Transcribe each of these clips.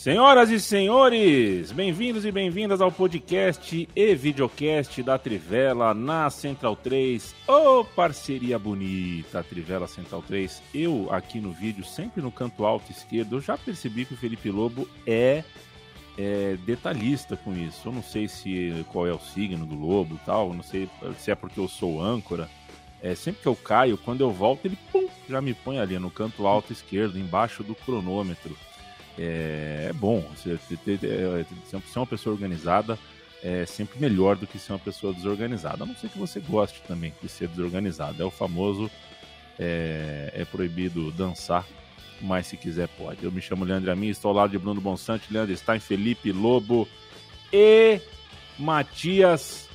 Senhoras e senhores, bem-vindos e bem-vindas ao podcast e videocast da Trivela na Central 3. Ô, oh, parceria bonita, Trivela Central 3. Eu aqui no vídeo, sempre no canto alto esquerdo, eu já percebi que o Felipe Lobo é, é detalhista com isso. Eu não sei se qual é o signo do Lobo e tal, não sei se é porque eu sou âncora. É, sempre que eu caio, quando eu volto, ele pum, já me põe ali no canto alto esquerdo, embaixo do cronômetro é, é bom. Ser, ser uma pessoa organizada é sempre melhor do que ser uma pessoa desorganizada. A não ser que você goste também de ser desorganizado. É o famoso é, é proibido dançar, mas se quiser pode. Eu me chamo Leandro Amin, estou ao lado de Bruno Bonsante, Leandro Stein, Felipe Lobo e Matias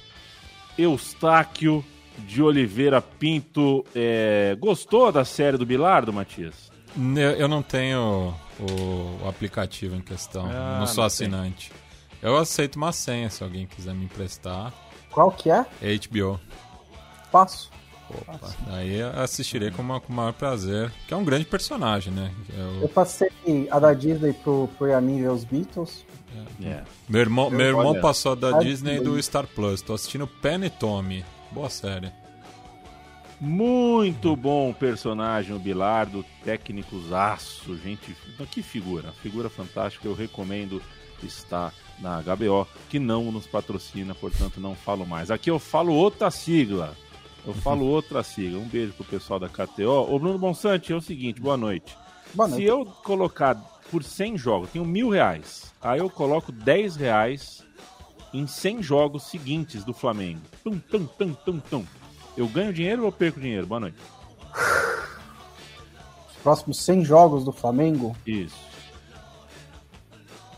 Eustáquio de Oliveira Pinto. É, gostou da série do Bilardo, Matias? Eu não tenho o, o aplicativo em questão. Ah, não sou não assinante. Tem. Eu aceito uma senha se alguém quiser me emprestar. Qual que é? HBO. Passo. Opa, aí assistirei com, uma, com o maior prazer. Que é um grande personagem, né? Eu, eu passei a da Disney pro, pro Yamin ver os Beatles. É. É. Meu irmão, meu irmão passou da Disney do Star Plus. Tô assistindo Penny Tommy. Boa série. Muito bom personagem, o Bilardo, técnico aço, gente. Que figura, figura fantástica. Eu recomendo está na HBO, que não nos patrocina, portanto não falo mais. Aqui eu falo outra sigla. Eu falo outra sigla. Um beijo pro pessoal da KTO. Ô Bruno Bonsante, é o seguinte, boa noite. Boa noite. Se eu colocar por 100 jogos, tenho mil reais. Aí eu coloco 10 reais em 100 jogos seguintes do Flamengo. Tum, tum, tum, tum, tum. Eu ganho dinheiro ou perco dinheiro? Boa noite. Os próximos 100 jogos do Flamengo? Isso.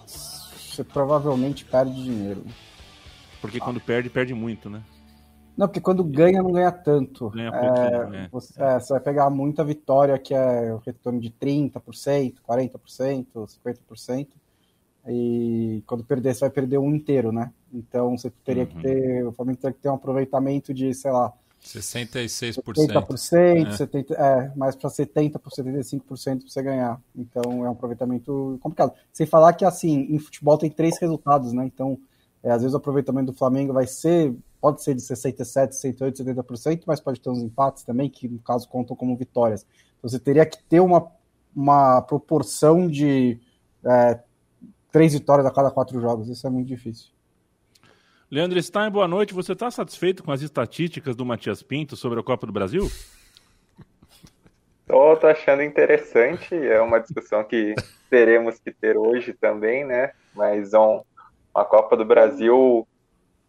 Você provavelmente perde dinheiro. Porque ah. quando perde, perde muito, né? Não, porque quando ganha, não ganha tanto. Ganha é, você, é, você vai pegar muita vitória, que é o retorno de 30%, 40%, 50%. E quando perder, você vai perder um inteiro, né? Então você teria uhum. que ter. O Flamengo teria que ter um aproveitamento de, sei lá, 66%. 70%, é. 70, é, mais para 70%, 75% para você ganhar. Então é um aproveitamento complicado. Sem falar que, assim, em futebol tem três resultados, né? Então, é, às vezes o aproveitamento do Flamengo vai ser, pode ser de 67%, 68%, 70%, mas pode ter uns empates também, que no caso contam como vitórias. Então, você teria que ter uma, uma proporção de é, três vitórias a cada quatro jogos. Isso é muito difícil. Leandro Stein, boa noite. Você está satisfeito com as estatísticas do Matias Pinto sobre a Copa do Brasil? Tô, tô achando interessante. É uma discussão que teremos que ter hoje também, né? Mas um, uma Copa do Brasil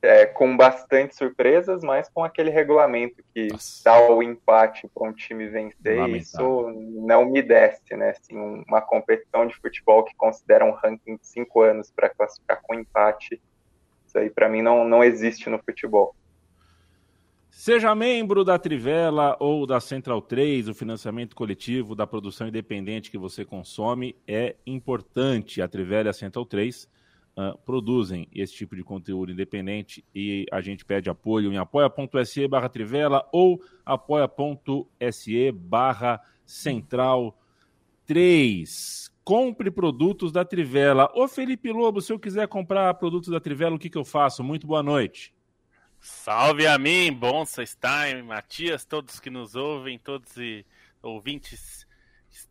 é, com bastante surpresas, mas com aquele regulamento que Nossa. dá o empate para um time vencer, Lamentável. isso não me desce, né? Assim, uma competição de futebol que considera um ranking de cinco anos para classificar com empate isso aí para mim não, não existe no futebol. Seja membro da Trivela ou da Central 3, o financiamento coletivo da produção independente que você consome é importante. A Trivela e a Central 3 uh, ah, produzem esse tipo de conteúdo independente e a gente pede apoio em apoia.se barra Trivela ou apoia.se barra Central 3 compre produtos da Trivela. Ô Felipe Lobo, se eu quiser comprar produtos da Trivela, o que, que eu faço? Muito boa noite. Salve a mim, Bonsa Stein, Matias, todos que nos ouvem, todos e ouvintes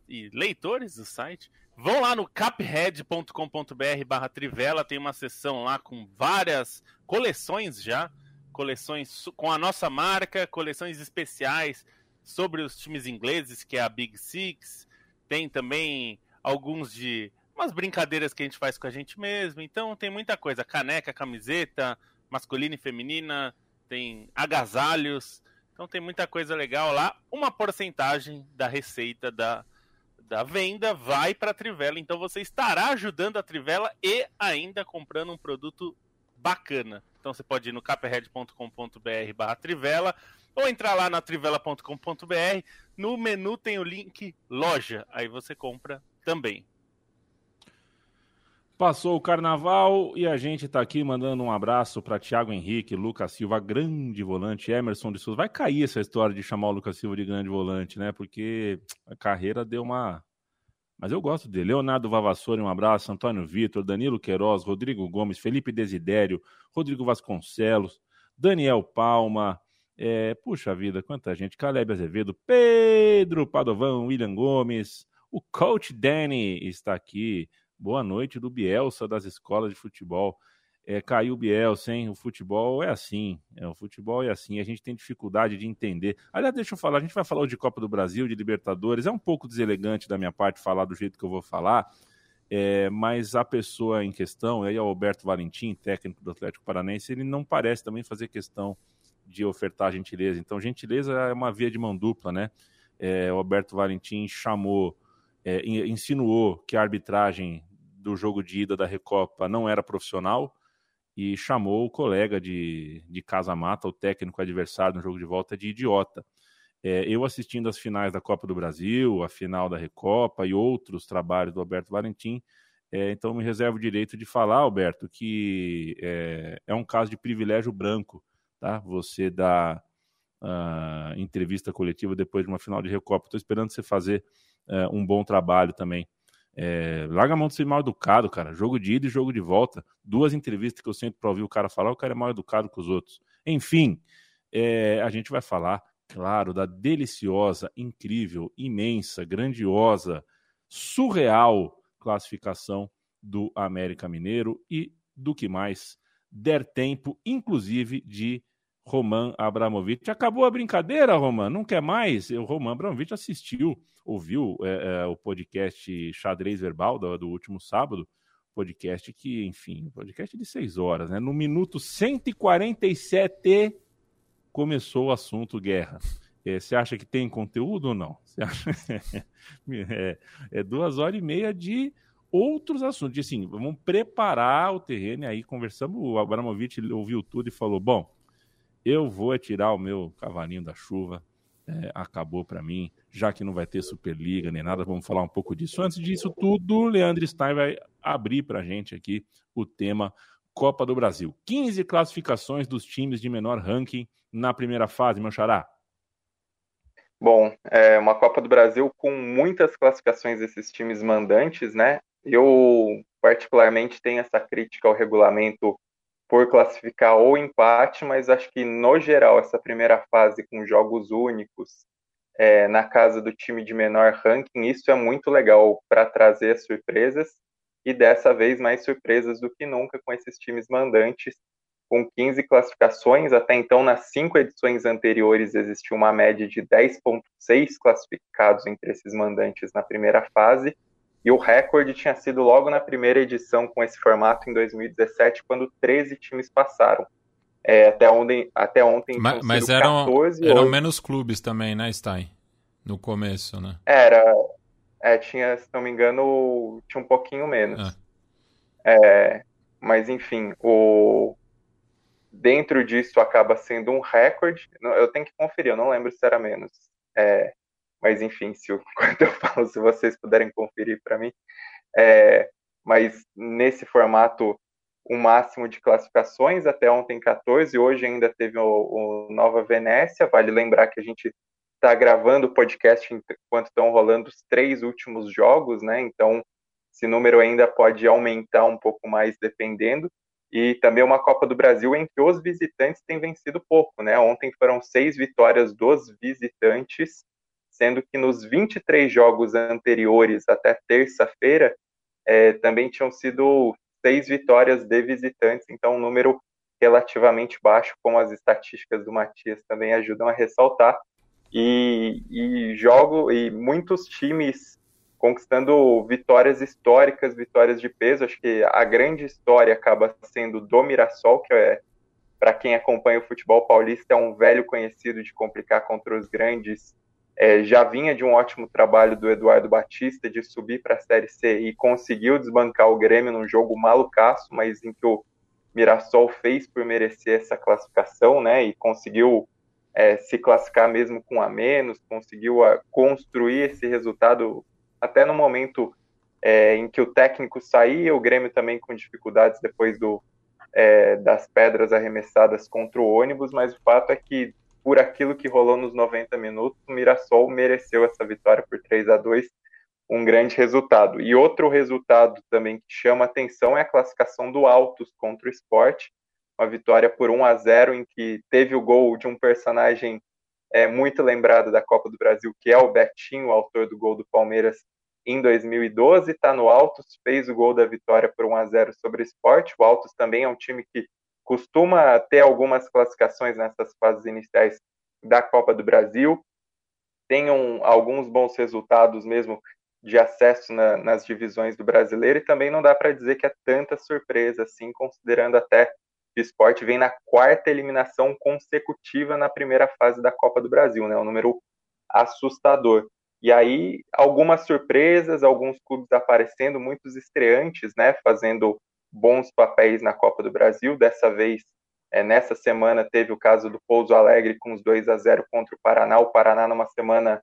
e leitores do site. Vão lá no caphead.com.br barra Trivela, tem uma seção lá com várias coleções já, coleções com a nossa marca, coleções especiais sobre os times ingleses, que é a Big Six, tem também alguns de umas brincadeiras que a gente faz com a gente mesmo. Então tem muita coisa: caneca, camiseta, masculina e feminina, tem agasalhos. Então tem muita coisa legal lá. Uma porcentagem da receita da, da venda vai para a Trivela. Então você estará ajudando a Trivela e ainda comprando um produto bacana. Então você pode ir no caperhead.com.br barra Trivela ou entrar lá na trivela.com.br. No menu tem o link loja. Aí você compra também. Passou o carnaval e a gente está aqui mandando um abraço para Thiago Henrique, Lucas Silva, grande volante, Emerson de Souza. Vai cair essa história de chamar o Lucas Silva de grande volante, né? Porque a carreira deu uma. Mas eu gosto dele. Leonardo Vavassori, um abraço. Antônio Vitor, Danilo Queiroz, Rodrigo Gomes, Felipe Desidério, Rodrigo Vasconcelos, Daniel Palma. É... Puxa vida, quanta gente. Caleb Azevedo, Pedro Padovão, William Gomes, o coach Danny está aqui. Boa noite do Bielsa das escolas de futebol. É, caiu o Bielsa, hein? O futebol é assim. É, o futebol é assim. A gente tem dificuldade de entender. Aliás, deixa eu falar. A gente vai falar de Copa do Brasil, de Libertadores. É um pouco deselegante da minha parte falar do jeito que eu vou falar. É, mas a pessoa em questão, aí é o Alberto Valentim, técnico do Atlético Paranense, ele não parece também fazer questão de ofertar gentileza. Então, gentileza é uma via de mão dupla, né? É, o Alberto Valentim chamou, é, insinuou que a arbitragem do jogo de ida da Recopa não era profissional e chamou o colega de, de casa mata, o técnico adversário no jogo de volta, de idiota. É, eu assistindo as finais da Copa do Brasil, a final da Recopa e outros trabalhos do Alberto Valentim, é, então me reservo o direito de falar, Alberto, que é, é um caso de privilégio branco, tá? Você dá uh, entrevista coletiva depois de uma final de Recopa. Estou esperando você fazer uh, um bom trabalho também é, larga a mão de ser mal educado, cara. Jogo de ida e jogo de volta. Duas entrevistas que eu sempre ouvi o cara falar, o cara é mal educado com os outros. Enfim, é, a gente vai falar, claro, da deliciosa, incrível, imensa, grandiosa, surreal classificação do América Mineiro e do que mais der tempo, inclusive de Roman Abramovich. Acabou a brincadeira, Roman? Não quer mais? O Roman Abramovich assistiu, ouviu é, é, o podcast Xadrez Verbal do, do, último sábado, podcast que, enfim, podcast de seis horas, né? No minuto 147 começou o assunto guerra. É, você acha que tem conteúdo ou não? Acha? é, é duas horas e meia de outros assuntos. E, assim, vamos preparar o terreno. E aí conversamos, o Abramovich ouviu tudo e falou: bom eu vou tirar o meu cavalinho da chuva. É, acabou para mim, já que não vai ter Superliga nem nada, vamos falar um pouco disso. Antes disso tudo, Leandro Stein vai abrir para gente aqui o tema Copa do Brasil. 15 classificações dos times de menor ranking na primeira fase, meu xará. Bom, é uma Copa do Brasil com muitas classificações desses times mandantes, né? Eu, particularmente, tenho essa crítica ao regulamento por classificar ou empate, mas acho que no geral essa primeira fase com jogos únicos é, na casa do time de menor ranking, isso é muito legal para trazer surpresas e dessa vez mais surpresas do que nunca com esses times mandantes com 15 classificações. Até então, nas cinco edições anteriores, existiu uma média de 10,6 classificados entre esses mandantes na primeira fase. E o recorde tinha sido logo na primeira edição com esse formato em 2017, quando 13 times passaram. É, até ontem, até ontem mas, mas eram, 14, eram hoje... menos clubes também, né, Stein? No começo, né? Era. É, tinha, se não me engano, tinha um pouquinho menos. É. É, mas enfim, o dentro disso acaba sendo um recorde. Eu tenho que conferir, eu não lembro se era menos. É, mas enfim, se eu, quando eu falo, se vocês puderem conferir para mim. É, mas nesse formato, o um máximo de classificações, até ontem 14, hoje ainda teve o, o Nova Venécia, vale lembrar que a gente está gravando o podcast enquanto estão rolando os três últimos jogos, né? Então, esse número ainda pode aumentar um pouco mais dependendo. E também uma Copa do Brasil em que os visitantes têm vencido pouco, né? Ontem foram seis vitórias dos visitantes sendo que nos 23 jogos anteriores até terça-feira é, também tinham sido seis vitórias de visitantes, então um número relativamente baixo, como as estatísticas do Matias também ajudam a ressaltar. E, e jogo e muitos times conquistando vitórias históricas, vitórias de peso. Acho que a grande história acaba sendo do Mirassol, que é, para quem acompanha o futebol paulista, é um velho conhecido de complicar contra os grandes. É, já vinha de um ótimo trabalho do Eduardo Batista de subir para a Série C e conseguiu desbancar o Grêmio num jogo malucaço, mas em que o Mirassol fez por merecer essa classificação, né? E conseguiu é, se classificar mesmo com a menos, conseguiu a, construir esse resultado até no momento é, em que o técnico saía, o Grêmio também com dificuldades depois do, é, das pedras arremessadas contra o ônibus, mas o fato é que por aquilo que rolou nos 90 minutos, o Mirassol mereceu essa vitória por 3 a 2 um grande resultado. E outro resultado também que chama atenção é a classificação do Altos contra o Esporte, uma vitória por 1 a 0 em que teve o gol de um personagem é, muito lembrado da Copa do Brasil, que é o Betinho, autor do gol do Palmeiras em 2012, está no Altos, fez o gol da vitória por 1 a 0 sobre o Esporte. O Altos também é um time que costuma ter algumas classificações nessas fases iniciais da Copa do Brasil, tem um, alguns bons resultados mesmo de acesso na, nas divisões do brasileiro e também não dá para dizer que é tanta surpresa assim, considerando até que o esporte vem na quarta eliminação consecutiva na primeira fase da Copa do Brasil, né? Um número assustador. E aí, algumas surpresas, alguns clubes aparecendo, muitos estreantes, né? Fazendo bons papéis na Copa do Brasil. Dessa vez, é, nessa semana, teve o caso do Pouso Alegre com os 2 a 0 contra o Paraná. O Paraná numa semana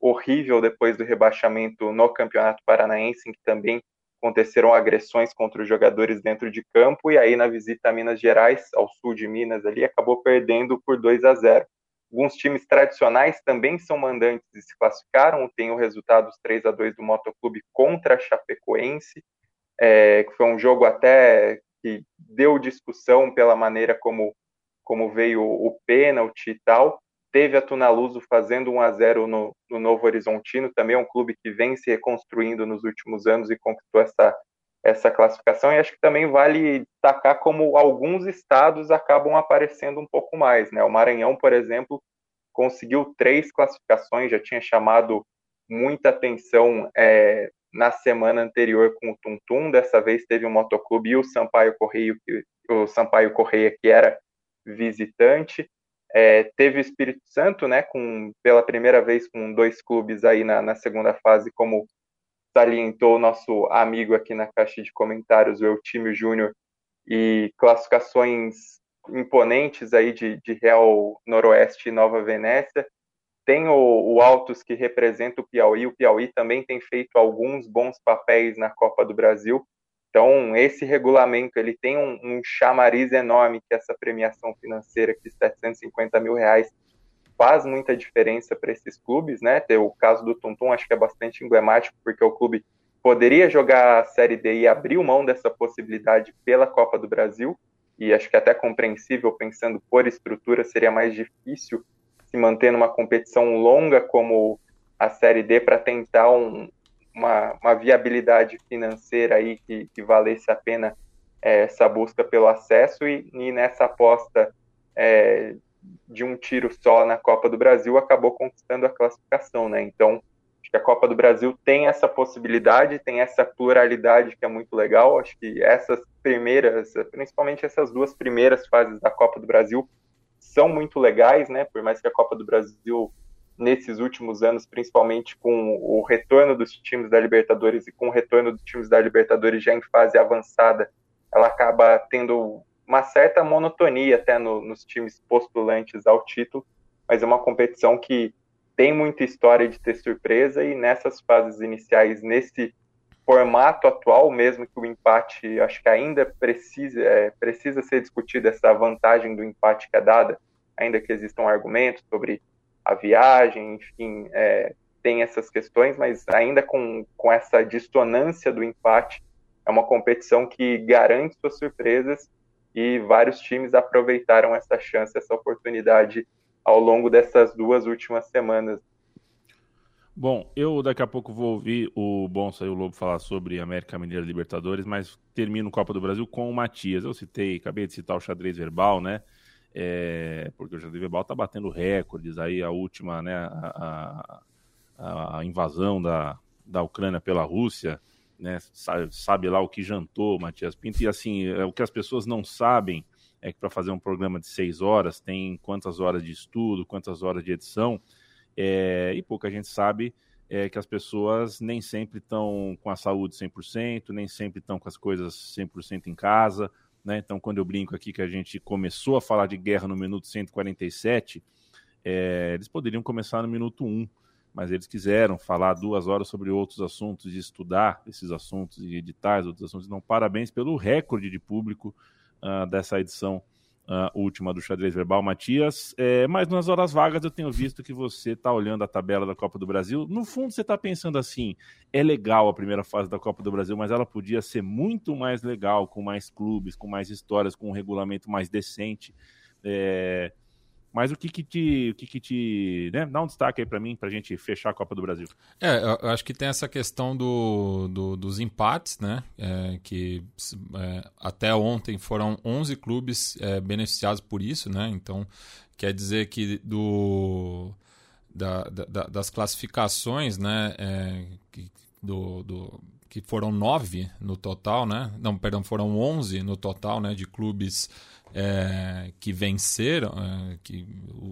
horrível depois do rebaixamento no Campeonato Paranaense, em que também aconteceram agressões contra os jogadores dentro de campo, e aí na visita a Minas Gerais, ao sul de Minas ali, acabou perdendo por 2 a 0. Alguns times tradicionais também são mandantes e se classificaram, tem o resultado dos 3 a 2 do Motoclube contra a Chapecoense, é, que foi um jogo até que deu discussão pela maneira como, como veio o pênalti e tal, teve a Tunaluso fazendo 1 a 0 no, no Novo Horizontino, também é um clube que vem se reconstruindo nos últimos anos e conquistou essa, essa classificação, e acho que também vale destacar como alguns estados acabam aparecendo um pouco mais, né? O Maranhão, por exemplo, conseguiu três classificações, já tinha chamado muita atenção é, na semana anterior com o Tuntum, dessa vez teve o Motoclube e o Sampaio Correia, o Sampaio Correia que era visitante, é, teve o Espírito Santo, né, com, pela primeira vez com dois clubes aí na, na segunda fase, como salientou o nosso amigo aqui na caixa de comentários, o Eutímio Júnior, e classificações imponentes aí de, de Real Noroeste e Nova Venécia. Tem o, o Altos que representa o Piauí, o Piauí também tem feito alguns bons papéis na Copa do Brasil, então, esse regulamento ele tem um, um chamariz enorme que essa premiação financeira de 750 mil reais faz muita diferença para esses clubes, né? Tem o caso do Tuntum acho que é bastante emblemático porque o clube poderia jogar a Série D e abriu mão dessa possibilidade pela Copa do Brasil. E acho que é até compreensível pensando por estrutura seria mais difícil se manter numa competição longa como a Série D para tentar um, uma, uma viabilidade financeira aí que, que valesse a pena é, essa busca pelo acesso e, e nessa aposta é, de um tiro só na Copa do Brasil acabou conquistando a classificação, né? Então acho que a Copa do Brasil tem essa possibilidade, tem essa pluralidade que é muito legal. Acho que essas primeiras, principalmente essas duas primeiras fases da Copa do Brasil são muito legais, né? Por mais que a Copa do Brasil nesses últimos anos, principalmente com o retorno dos times da Libertadores e com o retorno dos times da Libertadores já em fase avançada, ela acaba tendo uma certa monotonia até no, nos times postulantes ao título, mas é uma competição que tem muita história de ter surpresa e nessas fases iniciais, nesse formato atual, mesmo que o empate, acho que ainda precisa, é, precisa ser discutido essa vantagem do empate que é dada, ainda que existam argumentos sobre a viagem, enfim, é, tem essas questões, mas ainda com, com essa dissonância do empate, é uma competição que garante suas surpresas e vários times aproveitaram essa chance, essa oportunidade ao longo dessas duas últimas semanas. Bom, eu daqui a pouco vou ouvir o Bonsa e o Lobo falar sobre América Mineira Libertadores, mas termino Copa do Brasil com o Matias. Eu citei, acabei de citar o xadrez verbal, né? é, porque o Jardim Verbal está batendo recordes aí, a última, né, a, a, a invasão da, da Ucrânia pela Rússia, né? Sabe, sabe, lá o que jantou, Matias Pinto, e assim, é, o que as pessoas não sabem é que para fazer um programa de seis horas tem quantas horas de estudo, quantas horas de edição, é, e pouca gente sabe é, que as pessoas nem sempre estão com a saúde 100%, nem sempre estão com as coisas 100% em casa, né? Então, quando eu brinco aqui que a gente começou a falar de guerra no minuto 147, é, eles poderiam começar no minuto 1, mas eles quiseram falar duas horas sobre outros assuntos e estudar esses assuntos e editar outros assuntos. Então, parabéns pelo recorde de público uh, dessa edição uh, última do Xadrez Verbal, Matias. É, mas nas horas vagas eu tenho visto que você está olhando a tabela da Copa do Brasil. No fundo, você está pensando assim: é legal a primeira fase da Copa do Brasil, mas ela podia ser muito mais legal, com mais clubes, com mais histórias, com um regulamento mais decente. É, mas o que que te, o que que te, né? Dá um destaque aí para mim, para a gente fechar a Copa do Brasil. É, eu acho que tem essa questão do, do dos empates, né? É, que é, até ontem foram 11 clubes é, beneficiados por isso, né? Então, quer dizer que do da, da, das classificações, né? É, do, do, que foram nove no total, né? Não, perdão, foram 11 no total, né? De clubes é, que venceram, é, que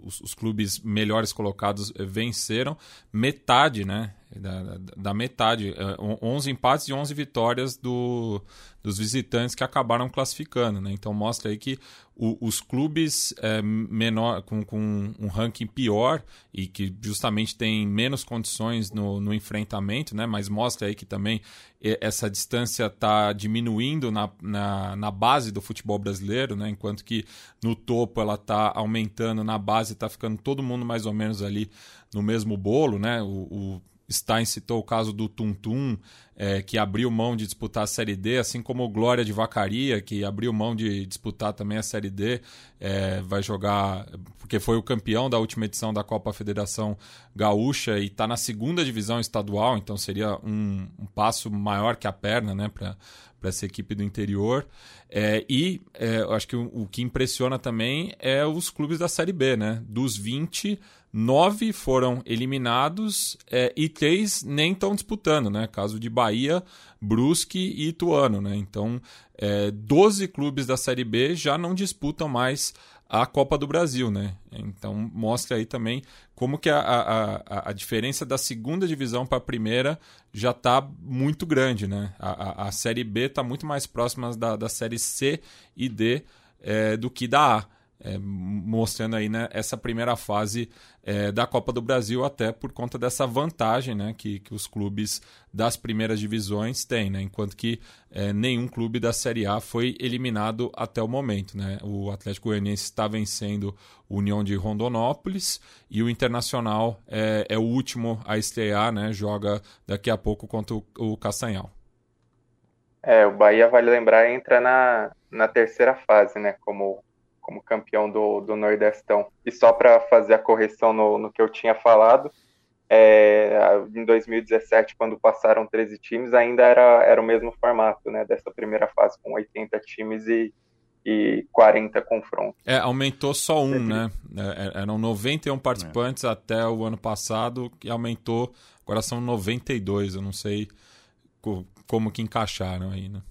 os, os, clubes melhores colocados venceram, metade, né? Da, da metade, 11 é, empates e 11 vitórias do, dos visitantes que acabaram classificando. Né? Então mostra aí que o, os clubes é, menor, com, com um ranking pior e que justamente tem menos condições no, no enfrentamento, né? mas mostra aí que também essa distância está diminuindo na, na, na, base do futebol brasileiro, né? enquanto que no topo ela está aumentando, na base está ficando todo mundo mais ou menos ali no mesmo bolo. Né? O, o Stein citou o caso do Tum Tum, é, que abriu mão de disputar a Série D, assim como o Glória de Vacaria, que abriu mão de disputar também a Série D, é, vai jogar, porque foi o campeão da última edição da Copa Federação Gaúcha e está na segunda divisão estadual, então seria um, um passo maior que a perna né, para essa equipe do interior. É, e é, eu acho que o, o, que impressiona também é os clubes da Série B, né? Dos 20, nove foram eliminados é, e três nem estão disputando, né? Caso de Bahia, Brusque e Ituano, né? Então, é, 12 clubes da Série B já não disputam mais a Copa do Brasil, né? Então mostra aí também como que a, a, a diferença da segunda divisão para a primeira já está muito grande, né? A, a, a Série B está muito mais próxima da, da Série C e D é, do que da A é, mostrando aí né, essa primeira fase é, da Copa do Brasil, até por conta dessa vantagem né, que, que os clubes das primeiras divisões têm, né, enquanto que é, nenhum clube da Série A foi eliminado até o momento. Né? O Atlético Goianiense está vencendo o União de Rondonópolis e o Internacional é, é o último a estrear, né, joga daqui a pouco contra o, o Castanhal. É, o Bahia, vale lembrar, entra na, na terceira fase, né? Como como campeão do, do Nordestão. E só para fazer a correção no, no que eu tinha falado, é, em 2017, quando passaram 13 times, ainda era, era o mesmo formato, né, dessa primeira fase, com 80 times e, e 40 confrontos. É, aumentou só um, né? É, é eram 91 participantes é. até o ano passado, e aumentou, agora são 92, eu não sei como que encaixaram aí, né?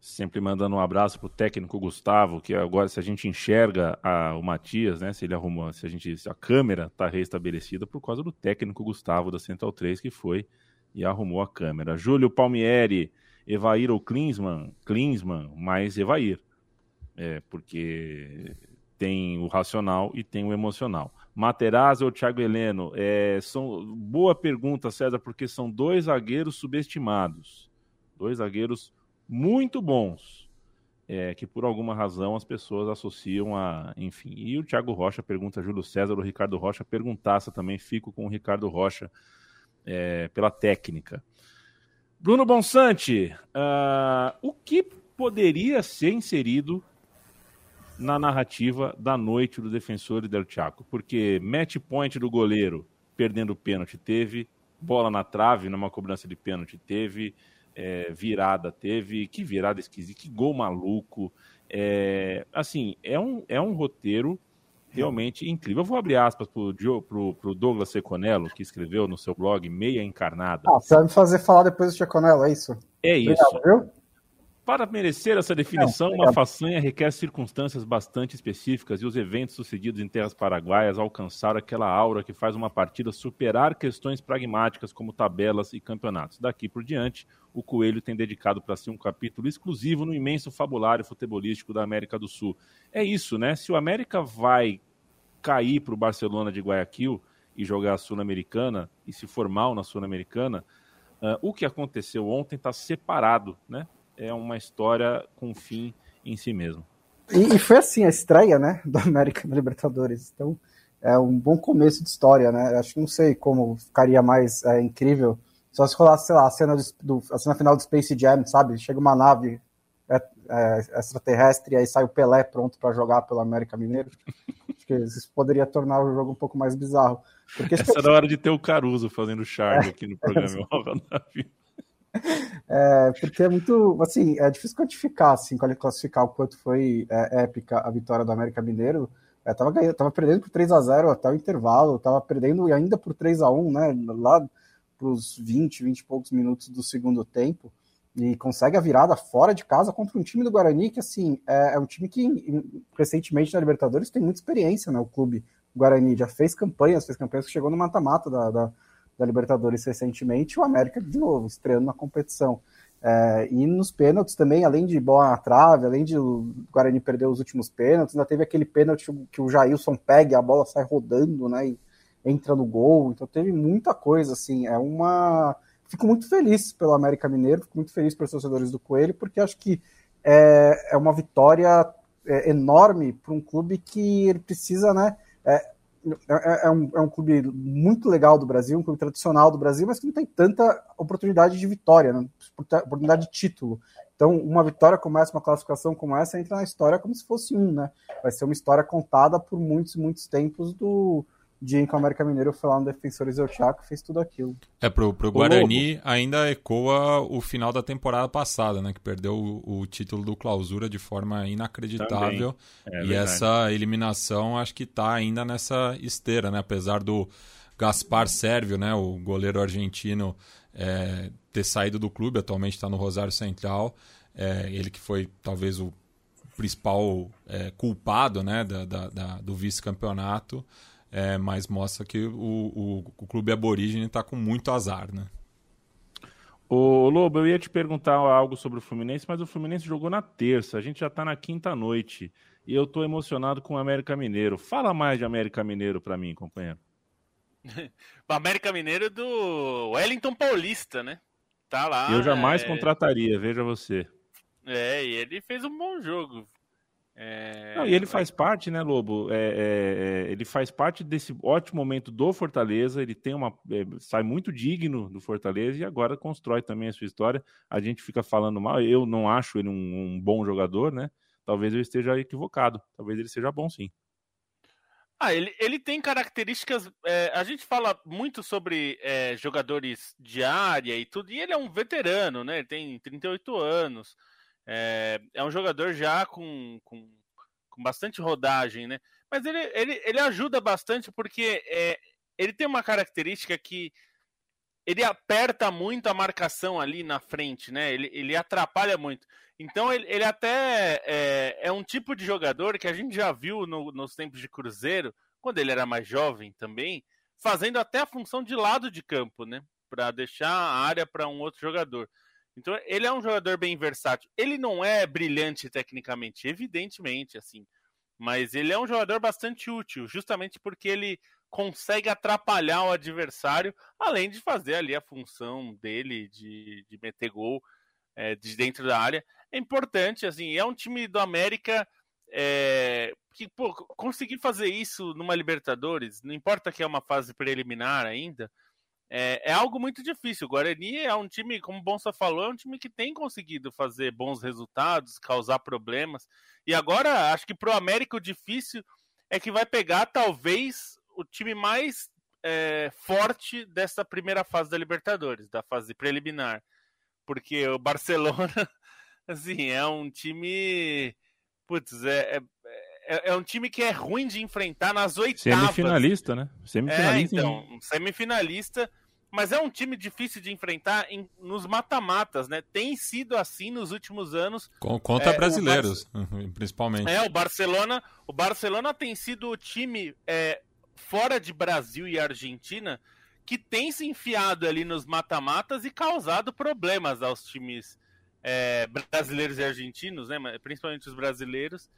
Sempre mandando um abraço pro técnico Gustavo, que agora se a gente enxerga a, o Matias, né, se ele arrumou, se a gente se a câmera está restabelecida por causa do técnico Gustavo da Central 3 que foi e arrumou a câmera. Júlio Palmieri, Evair ou Klinsmann? Klinsmann, mais Evair. É, porque tem o racional e tem o emocional. Materazzi ou Thiago Heleno? É, são, boa pergunta, César, porque são dois zagueiros subestimados. Dois zagueiros muito bons, é, que por alguma razão as pessoas associam a. Enfim. E o Thiago Rocha pergunta, Júlio César, o Ricardo Rocha perguntasse também, fico com o Ricardo Rocha é, pela técnica. Bruno Bonsante, uh, o que poderia ser inserido na narrativa da noite do defensor Del Chaco? Porque match point do goleiro perdendo o pênalti teve, bola na trave numa cobrança de pênalti teve, é, virada teve, que virada esquisita, que gol maluco. É, assim, é um, é um roteiro realmente incrível. Eu vou abrir aspas para o Douglas Seconello, que escreveu no seu blog Meia Encarnada. Ah, você vai me fazer falar depois do Seconello, é isso? É isso. Obrigado, viu? Para merecer essa definição, uma façanha requer circunstâncias bastante específicas e os eventos sucedidos em terras paraguaias alcançaram aquela aura que faz uma partida superar questões pragmáticas como tabelas e campeonatos. Daqui por diante, o Coelho tem dedicado para si um capítulo exclusivo no imenso fabulário futebolístico da América do Sul. É isso, né? Se o América vai cair para o Barcelona de Guayaquil e jogar a Sul-Americana e se for mal na Sul-Americana, uh, o que aconteceu ontem está separado, né? É uma história com fim em si mesmo. E, e, foi assim a estreia, né, do América na Libertadores. Então, é um bom começo de história, né? Acho que não sei como ficaria mais é, incrível só se rolasse, sei lá, a cena, do, a cena final do Space Jam, sabe? Chega uma nave é, é, extraterrestre e aí sai o Pelé pronto para jogar pelo América Mineiro. Acho que isso poderia tornar o jogo um pouco mais bizarro. Porque Essa é da hora de ter o Caruso fazendo charge é, aqui no programa. É, porque é muito, assim, é difícil quantificar, assim, classificar o quanto foi é, épica a vitória do América Mineiro. É, tava, ganhando, tava perdendo por 3 a 0 até o intervalo, tava perdendo ainda por 3 a 1 né, lá pros 20, 20 e poucos minutos do segundo tempo, e consegue a virada fora de casa contra um time do Guarani que, assim, é, é um time que recentemente na Libertadores tem muita experiência, né, o clube Guarani já fez campanhas, fez campanhas que chegou no mata-mata da, da da Libertadores recentemente, o América de novo, estreando na competição. É, e nos pênaltis também, além de bola na trave, além de o Guarani perder os últimos pênaltis, ainda teve aquele pênalti que o Jailson pega e a bola sai rodando, né? E entra no gol. Então teve muita coisa, assim. É uma. Fico muito feliz pelo América Mineiro, fico muito feliz pelos torcedores do Coelho, porque acho que é, é uma vitória é, enorme para um clube que ele precisa, né? É, é, é, um, é um clube muito legal do Brasil, um clube tradicional do Brasil, mas que não tem tanta oportunidade de vitória, né? oportunidade de título. Então, uma vitória como essa, uma classificação como essa, entra na história como se fosse um, né? Vai ser uma história contada por muitos muitos tempos do, dia em que o América Mineiro foi lá no Defensores del Chaco e fez tudo aquilo. É, pro, pro Guarani ainda ecoa o final da temporada passada, né? Que perdeu o, o título do clausura de forma inacreditável. É, e verdade. essa eliminação acho que tá ainda nessa esteira, né? Apesar do Gaspar Sérvio, né? O goleiro argentino é, ter saído do clube, atualmente está no Rosário Central. É, ele que foi talvez o principal é, culpado né, da, da, da do vice-campeonato é, mas mostra que o, o, o clube aborígene está com muito azar, né? Ô Lobo, eu ia te perguntar algo sobre o Fluminense, mas o Fluminense jogou na terça, a gente já está na quinta noite e eu estou emocionado com o América Mineiro. Fala mais de América Mineiro para mim, companheiro. o América Mineiro do Wellington Paulista, né? Tá lá. Eu jamais é... contrataria, veja você. É, e ele fez um bom jogo. É... Não, e ele faz parte, né, Lobo? É, é, é, ele faz parte desse ótimo momento do Fortaleza. Ele tem uma é, sai muito digno do Fortaleza e agora constrói também a sua história. A gente fica falando mal. Eu não acho ele um, um bom jogador, né? Talvez eu esteja equivocado. Talvez ele seja bom, sim. Ah, ele, ele tem características. É, a gente fala muito sobre é, jogadores de área e tudo, e ele é um veterano, né? Ele tem 38 anos. É, é um jogador já com, com, com, bastante rodagem, né? Mas ele, ele, ele ajuda bastante porque é, ele tem uma característica que ele aperta muito a marcação ali na frente, né? Ele, ele atrapalha muito. Então ele, ele até é, é, um tipo de jogador que a gente já viu no, nos tempos de Cruzeiro, quando ele era mais jovem também, fazendo até a função de lado de campo, né? Para deixar a área para um outro jogador. Então, ele é um jogador bem versátil. Ele não é brilhante tecnicamente, evidentemente, assim. Mas ele é um jogador bastante útil, justamente porque ele consegue atrapalhar o adversário, além de fazer ali a função dele de, de meter gol é, de dentro da área. É importante, assim, é um time do América é, que, pô, conseguir fazer isso numa Libertadores, não importa que é uma fase preliminar ainda, é, é, algo muito difícil. O Guarani é um time, como o Bonsa falou, é um time que tem conseguido fazer bons resultados, causar problemas. E agora, acho que para o América o difícil é que vai pegar talvez o time mais é, forte dessa primeira fase da Libertadores, da fase preliminar. Porque o Barcelona, assim, é um time. Putz, é, é, é, é, um time que é ruim de enfrentar nas oitavas. Semifinalista, né? Semifinalista. É, então, semifinalista, mas é um time difícil de enfrentar em, nos mata-matas, né? Tem sido assim nos últimos anos. Com, contra é, brasileiros, Bar... principalmente. É, o Barcelona, o Barcelona tem sido o time é, fora de Brasil e Argentina que tem se enfiado ali nos mata-matas e causado problemas aos times é, brasileiros e argentinos, né? Principalmente os brasileiros.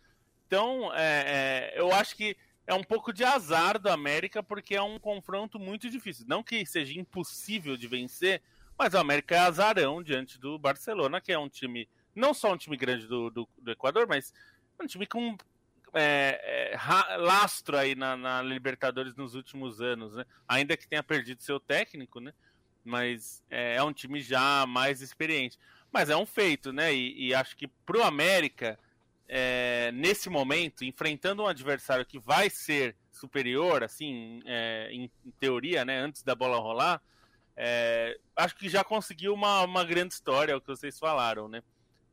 Então, é, é, eu acho que é um pouco de azar do América, porque é um confronto muito difícil. Não que seja impossível de vencer, mas o América é azarão diante do Barcelona, que é um time, não só um time grande do, do, do Equador, mas um time com é, é, lastro aí na, na, Libertadores nos últimos anos, né? Ainda que tenha perdido seu técnico, né? Mas é, é um time já mais experiente. Mas é um feito, né? E, e acho que pro América, é, nesse momento, enfrentando um adversário que vai ser superior, assim, é, em, em, teoria, né? Antes da bola rolar, é, acho que já conseguiu uma, uma grande história, é o que vocês falaram, né?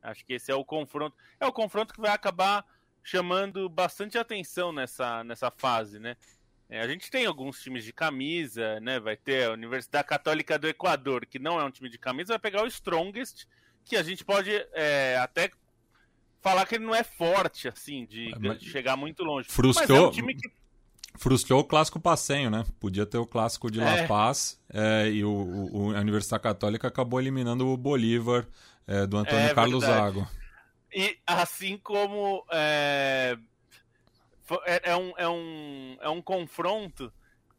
Acho que esse é o confronto. É o confronto que vai acabar chamando bastante atenção nessa, nessa fase, né? É, a gente tem alguns times de camisa, né? Vai ter a Universidade Católica do Equador, que não é um time de camisa, vai pegar o Strongest, que a gente pode é, até falar que ele não é forte, assim, de, é, de chegar muito longe. Frustrou, é um time que... frustrou o clássico passenho, né? Podia ter o clássico de La é. Paz é, e o, o, a Universidade Católica acabou eliminando o Bolívar é, do Antônio Carlos verdade. Zago. E assim como é, um, é, um, é um confronto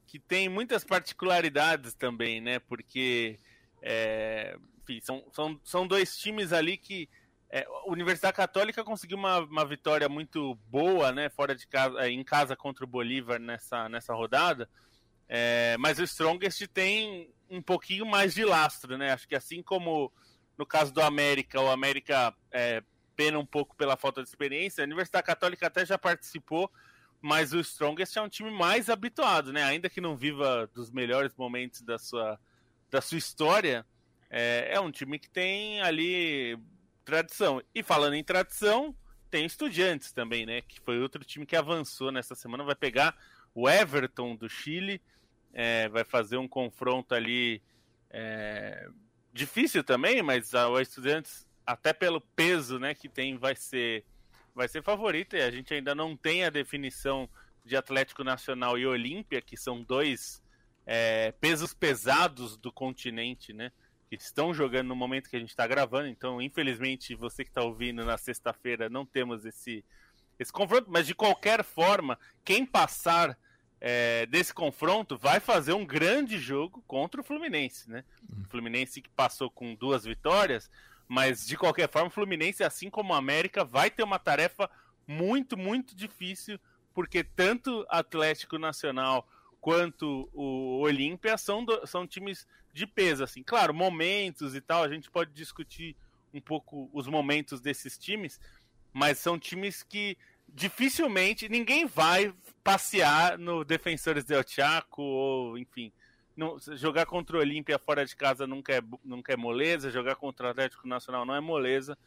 que tem muitas particularidades também, né? Porque enfim, são, são, são dois times ali que é, a Universidade Católica conseguiu uma, uma vitória muito boa, né? Fora de casa, é, em casa contra o Bolívar nessa, nessa rodada. É, mas o Strongest tem um pouquinho mais de lastro, né? Acho que assim como no caso do América, o América é, pena um pouco pela falta de experiência. A Universidade Católica até já participou, mas o Strongest é um time mais habituado, né? Ainda que não viva dos melhores momentos da sua, da sua história, é, é um time que tem ali tradição. E falando em tradição, tem Estudiantes também, né? Que foi outro time que avançou nessa semana. Vai pegar o Everton do Chile, é, vai fazer um confronto ali é, difícil também, mas o Estudiantes até pelo peso né, que tem, vai ser, vai ser favorito. E a gente ainda não tem a definição de Atlético Nacional e Olímpia, que são dois é, pesos pesados do continente, né? Que estão jogando no momento que a gente está gravando. Então, infelizmente, você que está ouvindo na sexta-feira, não temos esse, esse confronto. Mas, de qualquer forma, quem passar é, desse confronto vai fazer um grande jogo contra o Fluminense, né? O Fluminense que passou com duas vitórias, mas de qualquer forma, o Fluminense, assim como o América, vai ter uma tarefa muito, muito difícil, porque tanto Atlético Nacional quanto o Olímpia são, são times de peso, assim. Claro, momentos e tal, a gente pode discutir um pouco os momentos desses times, mas são times que dificilmente ninguém vai passear no Defensores del Chaco ou, enfim, não, jogar contra o Olímpia fora de casa nunca é, nunca é moleza, jogar contra o Atlético Nacional não é moleza.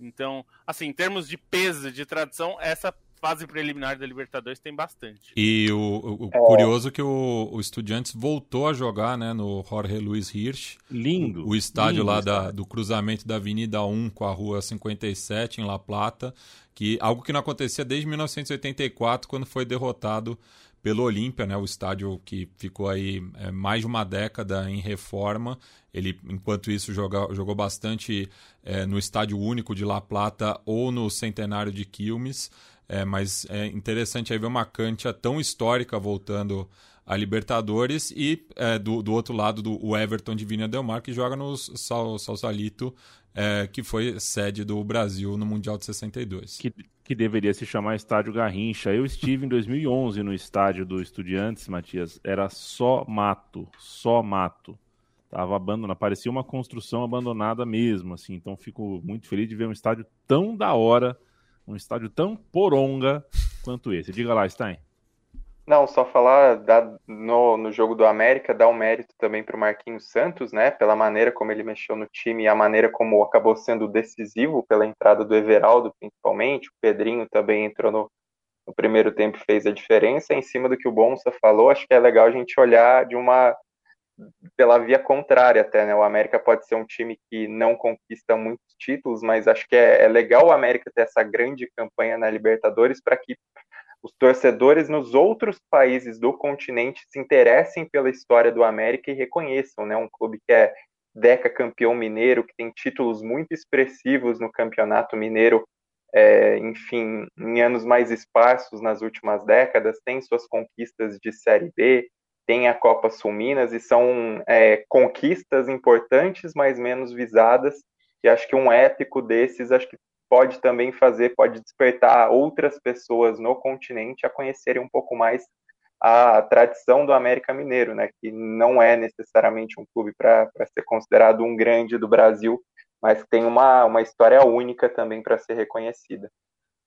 Então, assim, em termos de peso, de tradição, essa fase preliminar da Libertadores tem bastante. E o, o é. curioso é que o, o Estudiantes voltou a jogar né, no Jorge Luiz Hirsch. Lindo. O estádio lindo lá da, do cruzamento da Avenida 1 com a Rua 57, em La Plata. Que, algo que não acontecia desde 1984, quando foi derrotado pelo Olímpia, né, o estádio que ficou aí é, mais de uma década em reforma. Ele, enquanto isso, joga, jogou bastante é, no Estádio Único de La Plata ou no Centenário de Quilmes. É, mas é interessante aí ver uma cancha tão histórica voltando a Libertadores e é, do, do outro lado do o Everton de Vinha Del Mar que joga no Sal, Salsalito é, que foi sede do Brasil no Mundial de 62. Que, que deveria se chamar Estádio Garrincha. Eu estive em 2011 no estádio do Estudiantes, Matias. Era só mato, só mato. Tava abandonado, parecia uma construção abandonada mesmo, assim. Então fico muito feliz de ver um estádio tão da hora, um estádio tão poronga quanto esse. Diga lá, Stein. Não, só falar da, no, no jogo do América, dar um mérito também para o Marquinhos Santos, né? Pela maneira como ele mexeu no time e a maneira como acabou sendo decisivo pela entrada do Everaldo, principalmente. O Pedrinho também entrou no, no primeiro tempo fez a diferença. Em cima do que o Bonsa falou, acho que é legal a gente olhar de uma pela via contrária até, né? O América pode ser um time que não conquista muitos títulos, mas acho que é, é legal o América ter essa grande campanha na Libertadores para que os torcedores nos outros países do continente se interessem pela história do América e reconheçam, né? Um clube que é deca campeão mineiro, que tem títulos muito expressivos no campeonato mineiro, é, enfim, em anos mais esparsos nas últimas décadas, tem suas conquistas de Série B, tem a Copa Sul Minas e são é, conquistas importantes, mas menos visadas. E acho que um épico desses, acho que pode também fazer, pode despertar outras pessoas no continente a conhecerem um pouco mais a tradição do América Mineiro, né? Que não é necessariamente um clube para ser considerado um grande do Brasil, mas tem uma, uma história única também para ser reconhecida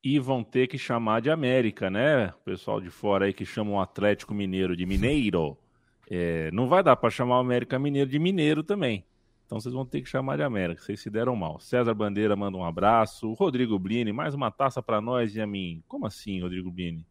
e vão ter que chamar de América, né? O pessoal de fora aí que chama o Atlético Mineiro de Mineiro. É, não vai dar para chamar o América Mineiro de Mineiro também. Então vocês vão ter que chamar de América, vocês se deram mal. César Bandeira manda um abraço. Rodrigo Blini, mais uma taça para nós e a mim. Como assim, Rodrigo Blini?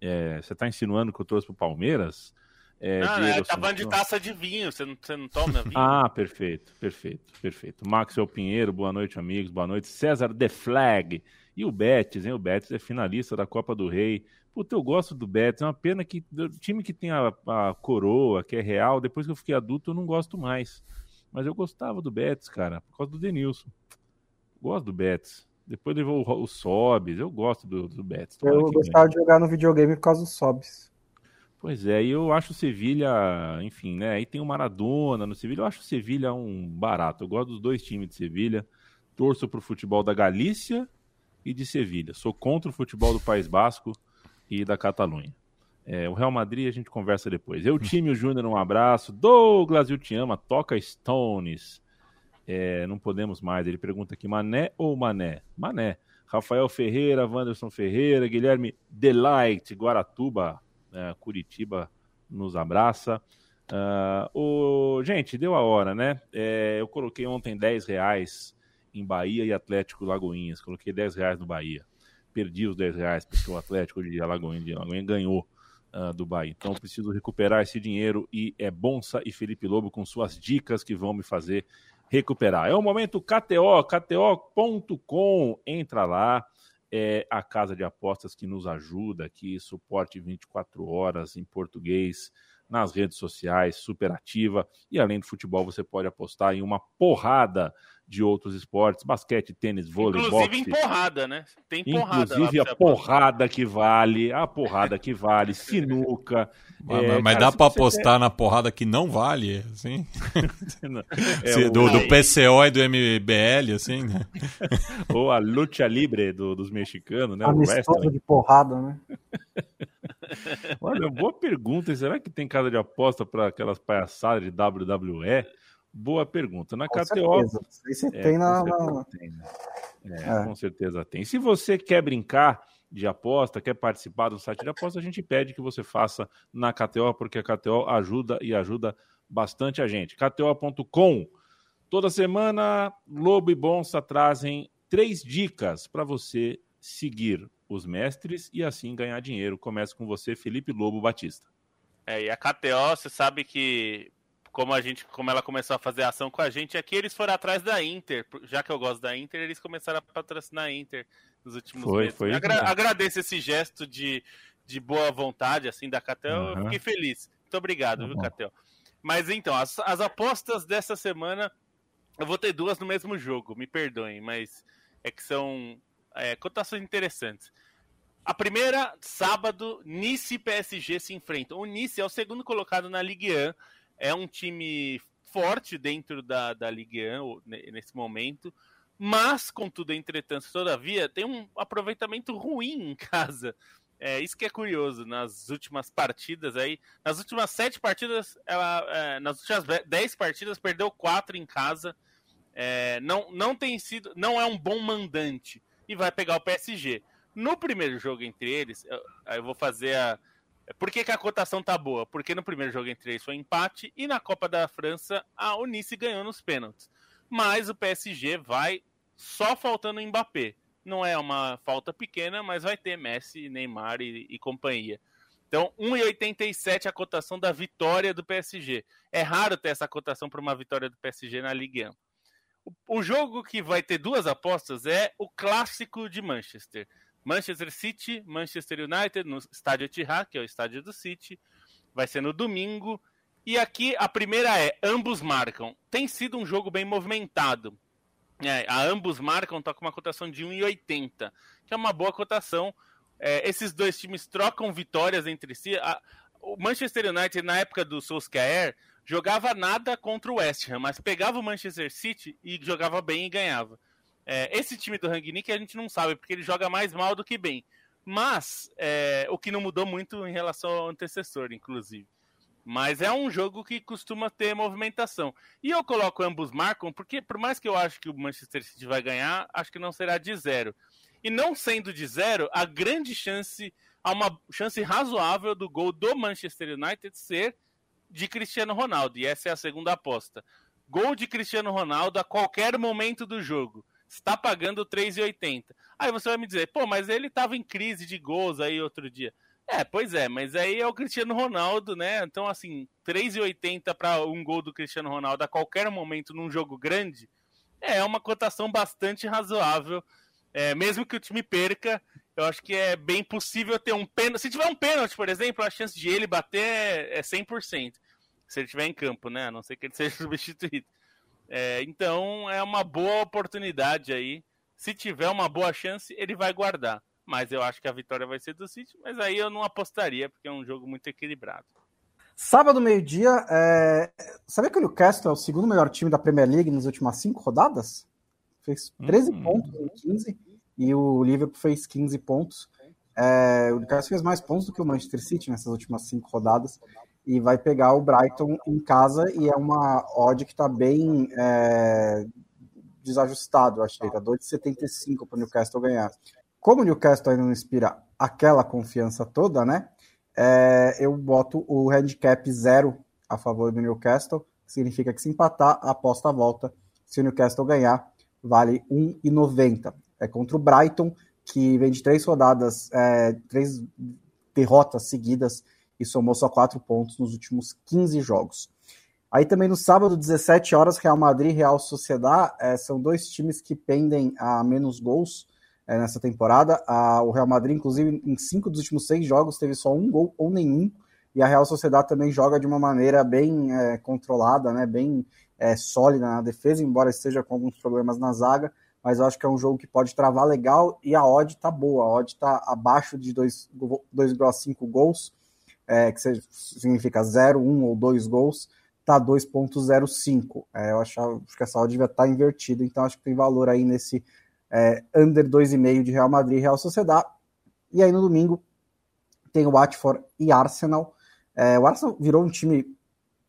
É, você está insinuando que eu trouxe pro Palmeiras? É, não, é, tá falando de taça de vinho, você não, você não toma vinho? ah, perfeito, perfeito, perfeito. Maxwell Pinheiro, boa noite, amigos, boa noite. César The Flag, e o Betis, hein? O Betis é finalista da Copa do Rei. Puta, eu gosto do Betis. É uma pena que o time que tem a, a, coroa, que é real, depois que eu fiquei adulto, eu não gosto mais. Mas eu gostava do Betis, cara, por causa do Denilson. Gosto do Betis. Depois levou o, o Sobs. Eu gosto do, do Betis. eu gostava de jogar no videogame por causa do Sobs. Pois é, e eu acho o Sevilha, enfim, né? Aí tem o Maradona no Sevilha. Eu acho o Sevilha um barato. Eu gosto dos dois times de Sevilha. Torço pro futebol da Galícia e de Sevilha. Sou contra o futebol do País Basco e da Catalunha. É, o Real Madrid a gente conversa depois. Eu, time, o Júnior, um abraço. Douglas, eu te ama. Toca Stones. É, não podemos mais. Ele pergunta aqui: Mané ou Mané? Mané. Rafael Ferreira, Wanderson Ferreira, Guilherme Delight, Guaratuba, é, Curitiba nos abraça. Uh, o... Gente, deu a hora, né? É, eu coloquei ontem 10 reais em Bahia e Atlético Lagoinhas. Coloquei 10 reais no Bahia. Perdi os 10 reais, porque o Atlético de Alagoinha, de ganhou uh, do Bahia. Então preciso recuperar esse dinheiro e é Bonsa e Felipe Lobo com suas dicas que vão me fazer recuperar. É o momento KTO, KTO.com. Entra lá. É a casa de apostas que nos ajuda aqui, suporte 24 horas em português nas redes sociais, super ativa. E além do futebol, você pode apostar em uma porrada de outros esportes, basquete, tênis, vôlei, Inclusive boxe. em porrada, né? Tem porrada. Inclusive a porrada que vale, a porrada que vale, sinuca. Mas, é, mas cara, dá para apostar quer... na porrada que não vale, assim? é, do, do, PCO e do MBL, assim, né? Ou a luta livre do, dos mexicanos, né? Amistoso de porrada, né? Olha, boa pergunta. Será que tem casa de aposta para aquelas palhaçadas de WWE? Boa pergunta. Na com KTO. Certeza. Você é, tem na. Na... Tem, né? é, é. Com certeza tem. Se você quer brincar de aposta, quer participar do site de aposta, a gente pede que você faça na KTO, porque a KTO ajuda e ajuda bastante a gente. KTO.com. Toda semana, Lobo e Bonsa trazem três dicas para você seguir os mestres e assim ganhar dinheiro. Começa com você, Felipe Lobo Batista. É, e a KTO, você sabe que como a gente, como ela começou a fazer ação com a gente, aqui eles foram atrás da Inter, já que eu gosto da Inter, eles começaram a patrocinar a Inter nos últimos foi, meses. Foi Agra agradeço esse gesto de, de boa vontade, assim, da Catel, uhum. eu fiquei feliz. Muito obrigado, uhum. viu, Catel? Mas então, as, as apostas dessa semana, eu vou ter duas no mesmo jogo, me perdoem, mas é que são é, cotações interessantes. A primeira, sábado, Nice e PSG se enfrentam. O Nice é o segundo colocado na Ligue 1 é um time forte dentro da, da Ligue 1 nesse momento, mas, contudo, entretanto, todavia, tem um aproveitamento ruim em casa. É isso que é curioso. Nas últimas partidas aí, nas últimas sete partidas, ela, é, nas últimas dez partidas, perdeu quatro em casa. É, não, não tem sido, não é um bom mandante e vai pegar o PSG. No primeiro jogo entre eles, eu, eu vou fazer a, por que, que, a cotação tá boa? Porque no primeiro jogo entre eles foi empate e na Copa da França a Unice ganhou nos pênaltis. Mas o PSG vai só faltando o Mbappé. Não é uma falta pequena, mas vai ter Messi, Neymar e, e companhia. Então, 1,87 a cotação da vitória do PSG. É raro ter essa cotação para uma vitória do PSG na Ligue 1. O, o jogo que vai ter duas apostas é o clássico de Manchester. Manchester City, Manchester United, no estádio Etihad, que é o estádio do City. Vai ser no domingo. E aqui a primeira é: ambos marcam. Tem sido um jogo bem movimentado. É, a ambos marcam, tá com uma cotação de 1,80, que é uma boa cotação é, esses dois times trocam vitórias entre si. A, o Manchester United, na época do Solskjaer, jogava nada contra o West Ham, mas pegava o Manchester City e jogava bem e ganhava. É, esse time do Rangnick a gente não sabe, porque ele joga mais mal do que bem. Mas, é, o que não mudou muito em relação ao antecessor, inclusive. Mas é um jogo que costuma ter movimentação. E eu coloco ambos marcam, porque por mais que eu acho que o Manchester City vai ganhar, acho que não será de zero. E não sendo de zero, a grande chance, há uma chance razoável do gol do Manchester United ser de Cristiano Ronaldo. E essa é a segunda aposta. Gol de Cristiano Ronaldo a qualquer momento do jogo. Está pagando 3,80. Aí você vai me dizer, pô, mas ele estava em crise de gols aí outro dia. É, pois é, mas aí é o Cristiano Ronaldo, né? Então, assim, 3,80 para um gol do Cristiano Ronaldo a qualquer momento num jogo grande é uma cotação bastante razoável é, mesmo que o time perca, eu acho que é bem possível ter um pênalti. Se tiver um pênalti, por exemplo, a chance de ele bater é 100%. Se ele estiver em campo, né? A não ser que ele seja substituído. É, então é uma boa oportunidade aí. Se tiver uma boa chance, ele vai guardar. Mas eu acho que a vitória vai ser do City. Mas aí eu não apostaria, porque é um jogo muito equilibrado. Sábado, meio-dia, é... sabia que o Newcastle é o segundo melhor time da Premier League nas últimas cinco rodadas? Fez 13 hum. pontos em 15 e o Liverpool fez 15 pontos. É, o Newcastle fez mais pontos do que o Manchester City nessas últimas cinco rodadas e vai pegar o Brighton em casa e é uma odd que está bem é, desajustado, achei, tá 2,75 para o Newcastle ganhar. Como o Newcastle ainda não inspira aquela confiança toda, né? É, eu boto o handicap zero a favor do Newcastle, significa que se empatar, a aposta volta. Se o Newcastle ganhar, vale 1,90 é, contra o Brighton, que vem de três rodadas, é, três derrotas seguidas e somou só quatro pontos nos últimos 15 jogos. Aí também no sábado, 17 horas, Real Madrid e Real Sociedad é, são dois times que pendem a menos gols é, nessa temporada. A, o Real Madrid, inclusive, em cinco dos últimos seis jogos, teve só um gol ou nenhum. E a Real Sociedad também joga de uma maneira bem é, controlada, né, bem sólida na defesa, embora esteja com alguns problemas na zaga mas eu acho que é um jogo que pode travar legal e a odd tá boa, a odd tá abaixo de 2,5 gols, é, que significa 0, 1 ou 2 gols, tá 2,05. É, eu acho, acho, que essa odd devia estar tá invertida, então acho que tem valor aí nesse é, under 2,5 de Real Madrid e Real Sociedad. E aí no domingo tem o Watford e Arsenal. É, o Arsenal virou um time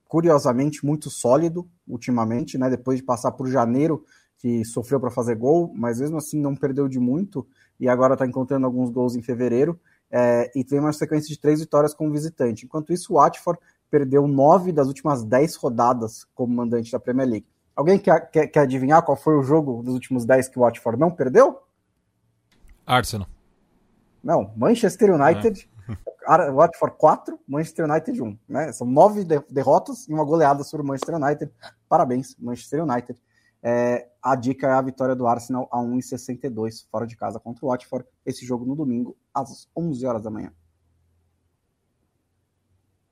curiosamente muito sólido ultimamente, né? Depois de passar por janeiro que sofreu para fazer gol, mas mesmo assim não perdeu de muito e agora está encontrando alguns gols em fevereiro é, e tem uma sequência de três vitórias como visitante. Enquanto isso, o Watford perdeu nove das últimas dez rodadas como mandante da Premier League. Alguém quer, quer, quer adivinhar qual foi o jogo dos últimos dez que o Watford não perdeu? Arsenal. Não, Manchester United. É. Watford 4, Manchester United 1. Né? São nove derrotas e uma goleada sobre o Manchester United. Parabéns, Manchester United. É, a dica é a vitória do Arsenal a 1,62 fora de casa contra o Watford. Esse jogo no domingo, às 11 horas da manhã.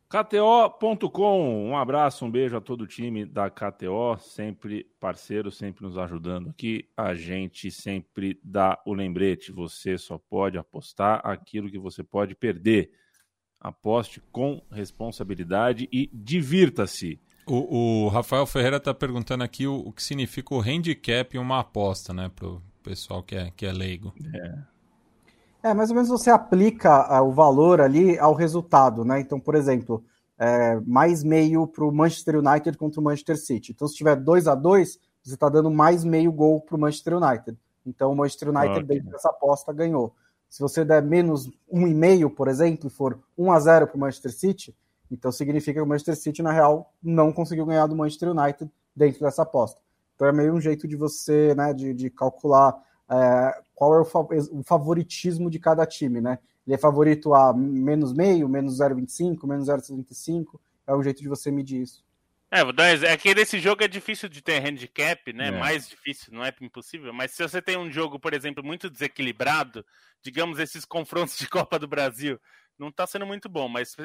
KTO.com, um abraço, um beijo a todo o time da KTO, sempre parceiro, sempre nos ajudando aqui. A gente sempre dá o lembrete: você só pode apostar aquilo que você pode perder. Aposte com responsabilidade e divirta-se. O, o Rafael Ferreira está perguntando aqui o, o, que significa o handicap em uma aposta, né? Para o pessoal que é, que é leigo. É. é, mais ou menos você aplica uh, o valor ali ao resultado, né? Então, por exemplo, é, mais meio para o Manchester United contra o Manchester City. Então, se tiver 2 a 2 você está dando mais meio gol para o Manchester United. Então, o Manchester United, okay. dentro dessa aposta, ganhou. Se você der menos 1,5, por exemplo, e for 1 a 0 para o Manchester City, então significa que o Manchester City, na real, não conseguiu ganhar do Manchester United dentro dessa aposta. Então é meio um jeito de você, né, de, de calcular é, qual é o, o, favoritismo de cada time, né? Ele é favorito a menos meio, menos 0,25, menos 0,75, é um jeito de você medir isso. É, é que nesse jogo é difícil de ter handicap, né? É. Mais difícil, não é impossível. Mas se você tem um jogo, por exemplo, muito desequilibrado, digamos esses confrontos de Copa do Brasil, não tá sendo muito bom. Mas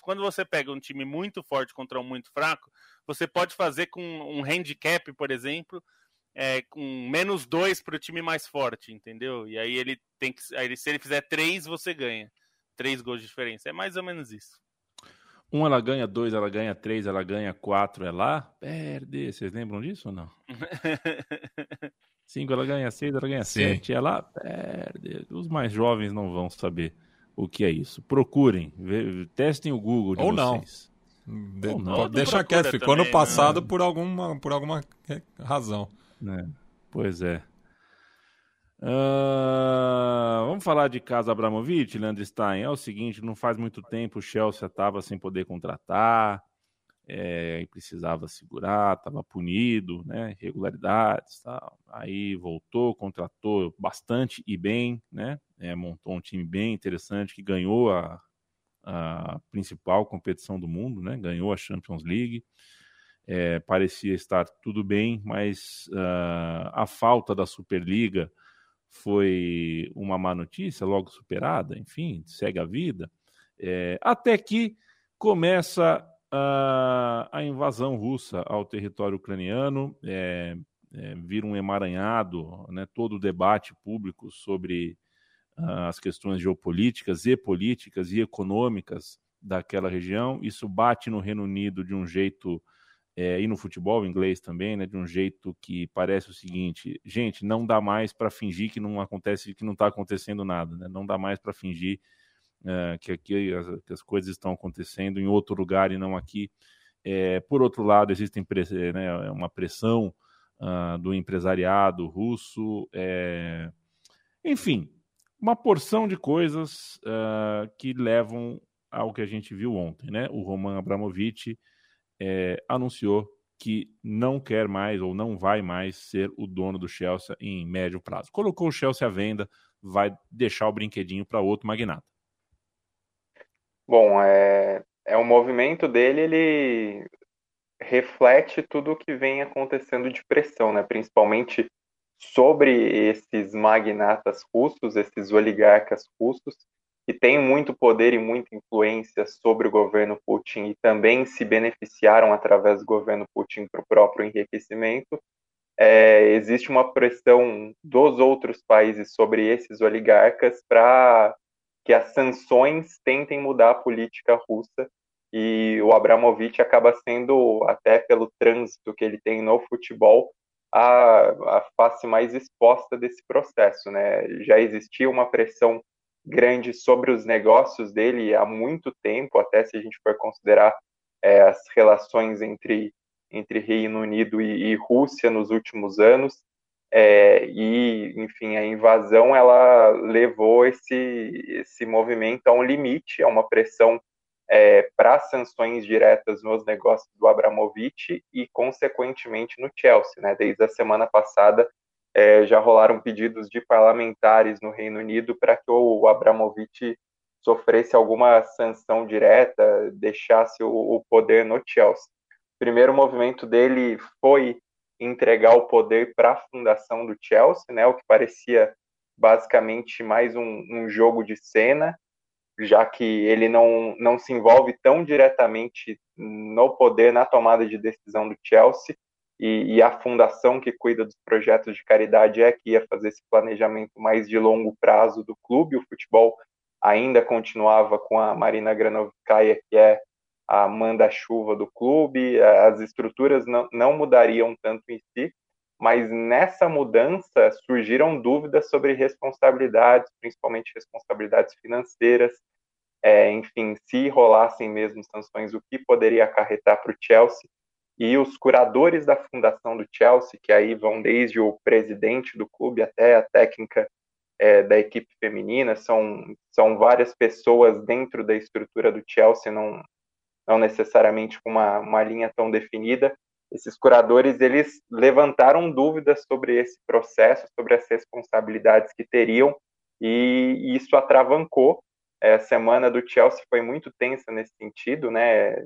quando você pega um time muito forte contra um muito fraco, você pode fazer com um handicap, por exemplo, é, com menos dois para o time mais forte, entendeu? E aí ele tem que. Aí, se ele fizer três, você ganha. Três gols de diferença. É mais ou menos isso. Um ela ganha, dois ela ganha, três ela ganha, quatro é lá, perde. Vocês lembram disso ou não? Cinco ela ganha, seis ela ganha, Sim. sete é lá, perde. Os mais jovens não vão saber o que é isso. Procurem, testem o Google de ou vocês. Não. De, ou não. Deixa quieto, ficou também, no passado por alguma, por alguma razão. É, pois é. Uh, vamos falar de casa Abramovich, Leandro Stein. É o seguinte: não faz muito tempo o Chelsea estava sem poder contratar, é, precisava segurar, estava punido, né? Irregularidades, tal. Aí voltou, contratou bastante e bem, né? É, montou um time bem interessante que ganhou a, a principal competição do mundo, né? Ganhou a Champions League. É, parecia estar tudo bem, mas uh, a falta da Superliga foi uma má notícia, logo superada, enfim, segue a vida, é, até que começa a, invasão russa ao território ucraniano, é, é, vira um emaranhado, né, todo o debate público sobre uh, as questões geopolíticas e políticas e econômicas daquela região, isso bate no Reino Unido de um jeito é, e no futebol inglês também, né, de um jeito que parece o seguinte, gente, não dá mais para fingir que não acontece, que não está acontecendo nada, né? Não dá mais para fingir é, que aqui as, que as, coisas estão acontecendo em outro lugar e não aqui. É, por outro lado, existe né, uma pressão uh, do empresariado russo, é, enfim, uma porção de coisas uh, que levam ao que a gente viu ontem, né? O Roman Abramovich é, anunciou que não quer mais ou não vai mais ser o dono do Chelsea em médio prazo. Colocou o Chelsea à venda, vai deixar o brinquedinho para outro magnata. Bom, é, é movimento dele, ele reflete tudo o que vem acontecendo de pressão, né? principalmente sobre esses magnatas russos, esses oligarcas russos, que têm muito poder e muita influência sobre o governo Putin e também se beneficiaram através do governo Putin para o próprio enriquecimento, é, existe uma pressão dos outros países sobre esses oligarcas para que as sanções tentem mudar a política russa e o Abramovich acaba sendo, até pelo trânsito que ele tem no futebol, a, a face mais exposta desse processo. Né? Já existia uma pressão grande sobre os negócios dele há muito tempo, até se a gente for considerar é, as relações entre, entre Reino Unido e, e Rússia nos últimos anos. É, e, enfim, a invasão ela levou esse, esse movimento a um limite, a uma pressão é, para sanções diretas nos negócios do Abramovich e, consequentemente, no Chelsea. Né? Desde a semana passada, é, já rolaram pedidos de parlamentares no Reino Unido para que o Abramovich sofresse alguma sanção direta, deixasse o, o poder no Chelsea. O primeiro movimento dele foi entregar o poder para a fundação do Chelsea, né, o que parecia basicamente mais um, um, jogo de cena, já que ele não, não se envolve tão diretamente no poder, na tomada de decisão do Chelsea, e, e, a fundação que cuida dos projetos de caridade é que ia fazer esse planejamento mais de longo prazo do clube. O futebol ainda continuava com a Marina Granovskaya, que é a manda-chuva do clube, as estruturas não, não mudariam tanto em si, mas nessa mudança surgiram dúvidas sobre responsabilidades, principalmente responsabilidades financeiras, é, enfim, se rolassem mesmo sanções, o que poderia acarretar para o Chelsea? E os curadores da fundação do Chelsea, que aí vão desde o presidente do clube até a técnica é, da equipe feminina, são, são várias pessoas dentro da estrutura do Chelsea, não, não necessariamente com uma, uma linha tão definida. esses curadores eles levantaram dúvidas sobre esse processo, sobre as responsabilidades que teriam, e isso atravancou. É, a semana do Chelsea foi muito tensa nesse sentido, né?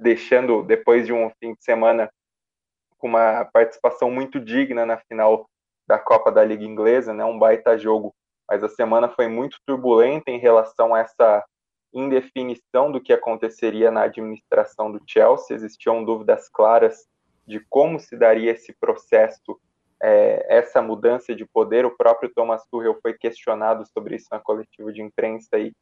Deixando depois de um fim de semana com uma participação muito digna na final da Copa da Liga Inglesa, né? Um baita jogo, mas a semana foi muito turbulenta em relação a essa indefinição do que aconteceria na administração do Chelsea, existiam dúvidas claras de como se daria esse processo, é, essa mudança de poder. O próprio Thomas Tuchel foi questionado sobre isso na coletiva de imprensa e,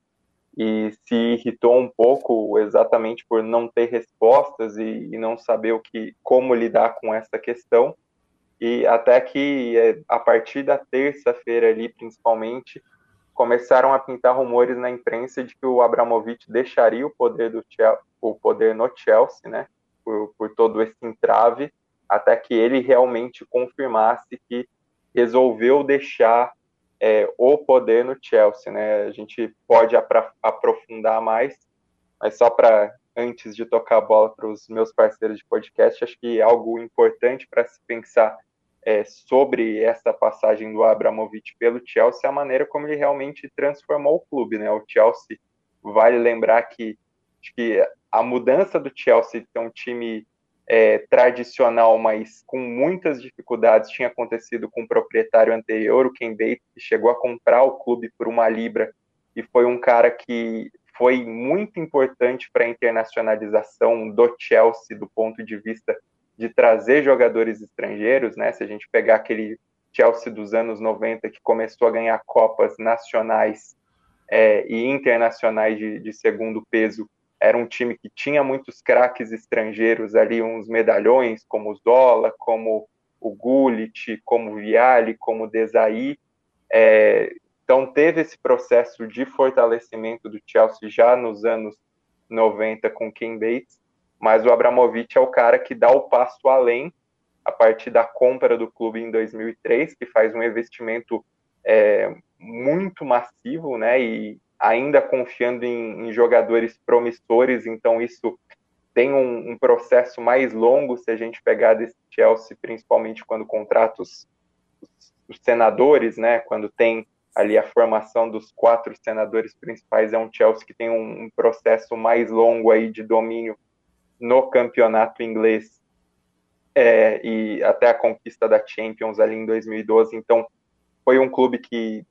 e se irritou um pouco exatamente por não ter respostas e, e não saber o que, como lidar com essa questão. E até que é, a partir da terça-feira ali, principalmente, começaram a pintar rumores na imprensa de que o Abramovich deixaria o poder do Chelsea, o poder no Chelsea, né, por, por todo esse entrave, até que ele realmente confirmasse que resolveu deixar é, o poder no Chelsea, né? A gente pode aprofundar mais, mas só para antes de tocar a bola para os meus parceiros de podcast, acho que algo importante para se pensar é, sobre essa passagem do Abramovich pelo Chelsea, a maneira como ele realmente transformou o clube. Né? O Chelsea, vale lembrar que, que a mudança do Chelsea de um time é, tradicional, mas com muitas dificuldades, tinha acontecido com o proprietário anterior, o Ken Bates, que chegou a comprar o clube por uma libra e foi um cara que foi muito importante para a internacionalização do Chelsea do ponto de vista de trazer jogadores estrangeiros, né? Se a gente pegar aquele Chelsea dos anos 90 que começou a ganhar copas nacionais é, e internacionais de, de, segundo peso, era um time que tinha muitos craques estrangeiros ali, uns medalhões como Zola, como o Gullit, como o como o. É, então teve esse processo de fortalecimento do Chelsea já nos anos 90 com Ken Bates mas o Abramovich é o cara que dá o passo além a partir da compra do clube em 2003, que faz um investimento é, muito massivo, né? E ainda confiando em, em jogadores promissores, então isso tem um, um, processo mais longo se a gente pegar desse Chelsea, principalmente quando contrata os, os, senadores, né? Quando tem ali a formação dos quatro senadores principais, é um Chelsea que tem um, um processo mais longo aí de domínio no campeonato inglês é, e até a conquista da Champions ali em 2012. Então, foi um clube que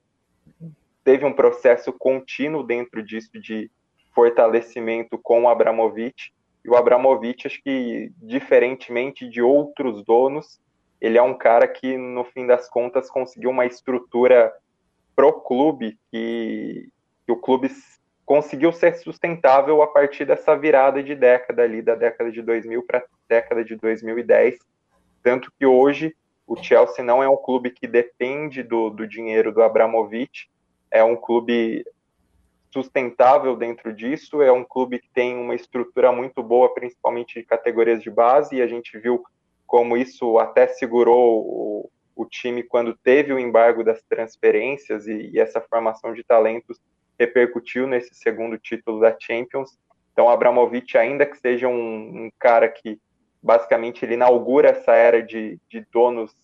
teve um processo contínuo dentro disso de fortalecimento com o Abramovich. E o Abramovich, acho que, diferentemente de outros donos, ele é um cara que, no fim das contas, conseguiu uma estrutura pro clube que, que o clube conseguiu ser sustentável a partir dessa virada de década ali, da década de 2000 para a década de 2010. Tanto que hoje o Chelsea não é um clube que depende do, do dinheiro do Abramovich, é um clube sustentável dentro disso, é um clube que tem uma estrutura muito boa, principalmente de categorias de base, e a gente viu como isso até segurou o, o time quando teve o embargo das transferências e, e essa formação de talentos repercutiu nesse segundo título da Champions. Então, Abramovich, ainda que seja um, um cara que basicamente ele inaugura essa era de, de donos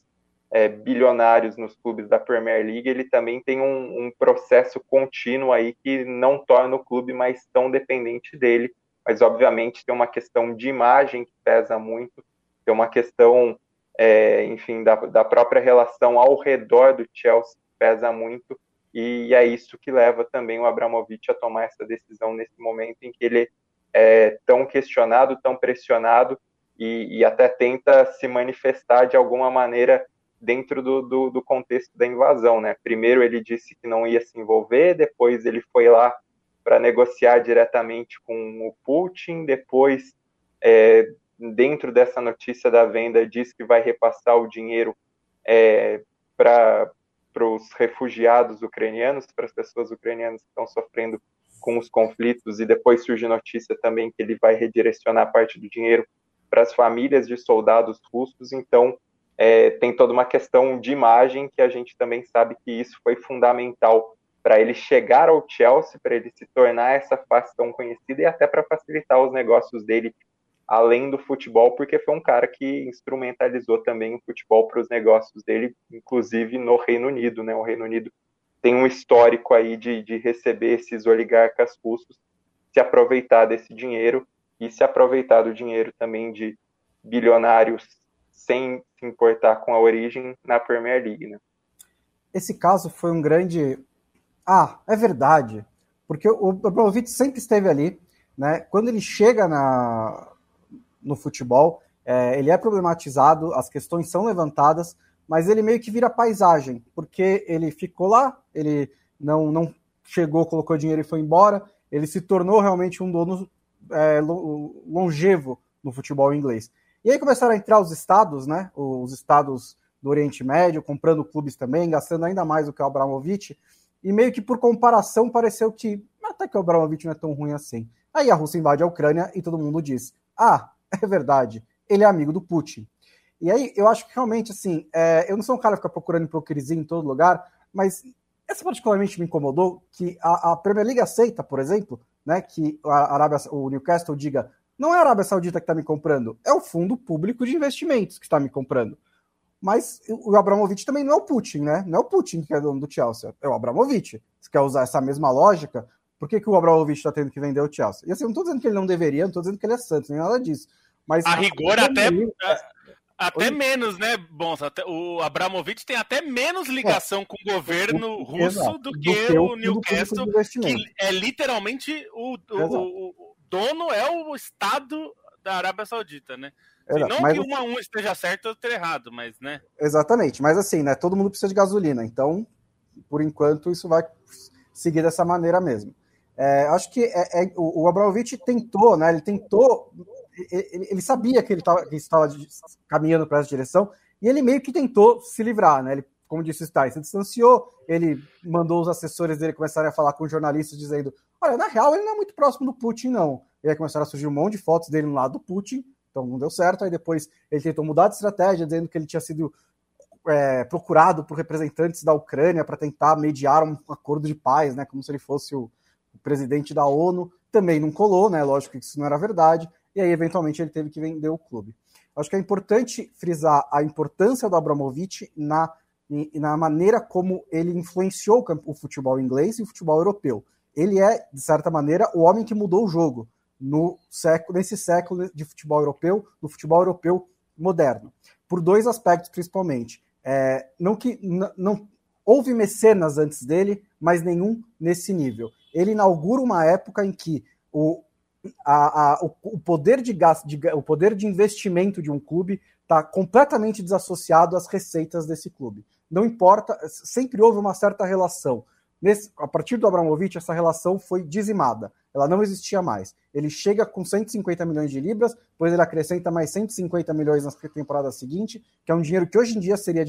é, bilionários nos clubes da Premier League, ele também tem um, um, processo contínuo aí que não torna o clube mais tão dependente dele, mas obviamente tem uma questão de imagem que pesa muito, tem uma questão, é, enfim, da, da própria relação ao redor do Chelsea que pesa muito, e é isso que leva também o Abramovich a tomar essa decisão nesse momento em que ele é tão questionado, tão pressionado e, e até tenta se manifestar de alguma maneira dentro do, do, do, contexto da invasão, né? Primeiro ele disse que não ia se envolver, depois ele foi lá para negociar diretamente com o Putin, depois é, dentro dessa notícia da venda diz que vai repassar o dinheiro é, para para os refugiados ucranianos, para as pessoas ucranianas que estão sofrendo com os conflitos, e depois surge notícia também que ele vai redirecionar parte do dinheiro para as famílias de soldados russos. Então, é, tem toda uma questão de imagem que a gente também sabe que isso foi fundamental para ele chegar ao Chelsea, para ele se tornar essa face tão conhecida e até para facilitar os negócios dele além do futebol, porque foi um cara que instrumentalizou também o futebol para os negócios dele, inclusive no Reino Unido, né? O Reino Unido tem um histórico aí de, de receber esses oligarcas russos, se aproveitar desse dinheiro e se aproveitar do dinheiro também de bilionários sem se importar com a origem na Premier League, né? Esse caso foi um grande. Ah, é verdade. Porque o Abramovich sempre esteve ali, né? Quando ele chega na, no futebol, é, ele é problematizado, as questões são levantadas, mas ele meio que vira paisagem, porque ele ficou lá, ele não, não chegou, colocou dinheiro e foi embora, ele se tornou realmente um dono é, longevo no futebol inglês. E aí começaram a entrar os estados, né? Os estados do Oriente Médio, comprando clubes também, gastando ainda mais do que o Abramovich, e meio que por comparação pareceu que até que o Abramovich não é tão ruim assim. Aí a Rússia invade a Ucrânia e todo mundo diz: ah, é verdade, ele é amigo do Putin. E aí eu acho que realmente, assim, é, eu não sou um cara que fica procurando hipocrisia em todo lugar, mas essa particularmente me incomodou, que a, a Premier League aceita, por exemplo, né, que a Arábia, o Newcastle diga não é a Arábia Saudita que está me comprando, é o Fundo Público de Investimentos que está me comprando. Mas o Abramovich também não é o Putin, né? Não é o Putin que é dono do Chelsea, é o Abramovich. Se quer usar essa mesma lógica, por que, que o Abramovich está tendo que vender o Chelsea? E assim, eu não estou dizendo que ele não deveria, não estou dizendo que ele é santo, nem nada disso. Mas a rigor até, é, até menos, né, Bons? o Abramovich tem até menos ligação é, com o governo o, russo exato, do, que do o, o Newcastle, que é literalmente o, o, dono é o Estado da Arábia Saudita, né? Não mas, que um a um esteja certo ou esteja errado, mas, né? Exatamente, mas assim, né? Todo mundo precisa de gasolina, então, por enquanto, isso vai seguir dessa maneira mesmo. É, acho que é, é, o, o Abramovich tentou, né? Ele tentou, ele, ele sabia que ele, estava caminhando para essa direção e ele meio que tentou se livrar, né? Ele, como disse o Stein, se distanciou, ele mandou os assessores dele começarem a falar com jornalistas dizendo: olha, na real ele não é muito próximo do Putin, não. E aí começaram a surgir um monte de fotos dele no lado do Putin, então não deu certo. Aí depois ele tentou mudar de estratégia, dizendo que ele tinha sido é, procurado por representantes da Ucrânia para tentar mediar um acordo de paz, né? Como se ele fosse o o presidente da ONU, também não colou, né? Lógico que isso não era verdade, e aí eventualmente ele teve que vender o clube. Acho que é importante frisar a importância do Abramovich na, na maneira como ele influenciou o futebol inglês e o futebol europeu. Ele é, de certa maneira, o homem que mudou o jogo no século, nesse século de futebol europeu, no futebol europeu moderno. Por dois aspectos, principalmente. É, não que não houve mecenas antes dele, mas nenhum nesse nível ele inaugura uma época em que o, a, a, o, poder de gasto, de, o poder de investimento de um clube está completamente desassociado às receitas desse clube. Não importa, sempre houve uma certa relação. Nesse, a partir do Abramovich, essa relação foi dizimada. Ela não existia mais. Ele chega com 150 milhões de libras, depois ele acrescenta mais 150 milhões na temporada seguinte, que é um dinheiro que hoje em dia seria,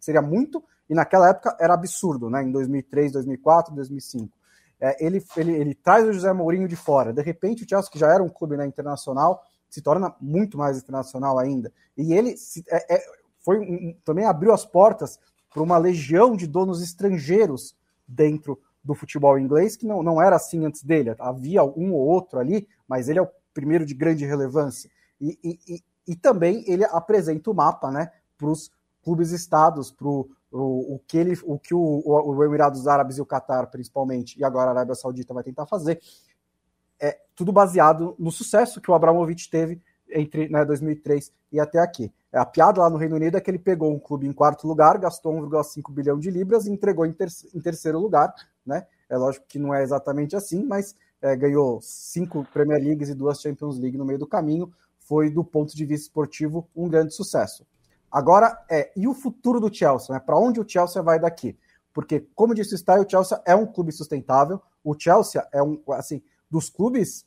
seria muito, e naquela época era absurdo, né? em 2003, 2004, 2005 é, ele, ele, ele traz o José Mourinho de fora. De repente, o Chelsea, que já era um clube né, internacional, se torna muito mais internacional ainda. E ele se, é, é, foi um, também abriu as portas para uma legião de donos estrangeiros dentro do futebol inglês, que não, não era assim antes dele. Havia um ou outro ali, mas ele é o primeiro de grande relevância. E, e, e, e também ele apresenta o mapa né, para os clubes-estados, para o, o que, ele, o, que o, o Emirados Árabes e o Catar, principalmente, e agora a Arábia Saudita vai tentar fazer, é tudo baseado no sucesso que o Abramovich teve entre né, 2003 e até aqui. É, a piada lá no Reino Unido é que ele pegou um clube em quarto lugar, gastou 1,5 bilhão de libras e entregou em, ter em, terceiro lugar. Né? É lógico que não é exatamente assim, mas é, ganhou cinco Premier Leagues e duas Champions League no meio do caminho. Foi, do ponto de vista esportivo, um grande sucesso. Agora, é, e o futuro do Chelsea? Né? Para onde o Chelsea vai daqui? Porque, como disse o Style, o Chelsea é um clube sustentável. O Chelsea é um, assim, dos clubes.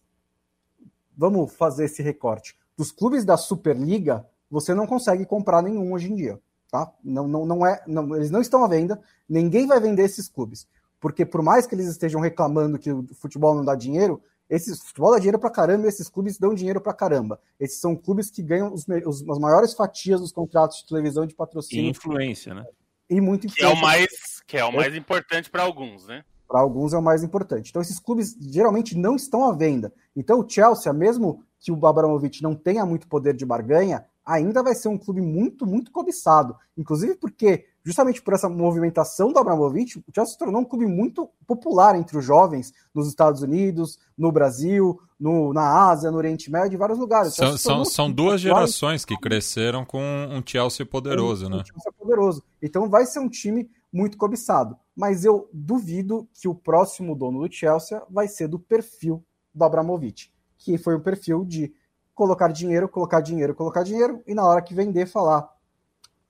Vamos fazer esse recorte. Dos clubes da Superliga, você não consegue comprar nenhum hoje em dia. Tá? Não, não, não é, não, eles não estão à venda, ninguém vai vender esses clubes. Porque por mais que eles estejam reclamando que o futebol não dá dinheiro, esses futebol dá dinheiro pra caramba e esses clubes dão dinheiro pra caramba. Esses são clubes que ganham os, os, as maiores fatias dos contratos de televisão e de patrocínio. E influência, né? E muito influência. Que é o mais, que é o mais é. importante para alguns, né? Para alguns é o mais importante. Então, esses clubes geralmente não estão à venda. Então, o Chelsea, mesmo que o Abramovich não tenha muito poder de barganha, ainda vai ser um clube muito, muito cobiçado. Inclusive porque, justamente por essa movimentação do Abramovich, o Chelsea se tornou um clube muito popular entre os jovens nos Estados Unidos, no Brasil, no, na Ásia, no Oriente Médio, em vários lugares. São, são, são duas gerações que cresceram com um Chelsea poderoso, um, né? Um Chelsea poderoso. Então vai ser um time muito cobiçado. Mas eu duvido que o próximo dono do Chelsea vai ser do perfil do Abramovich, que foi um perfil de colocar dinheiro, colocar dinheiro, colocar dinheiro, e na hora que vender, falar.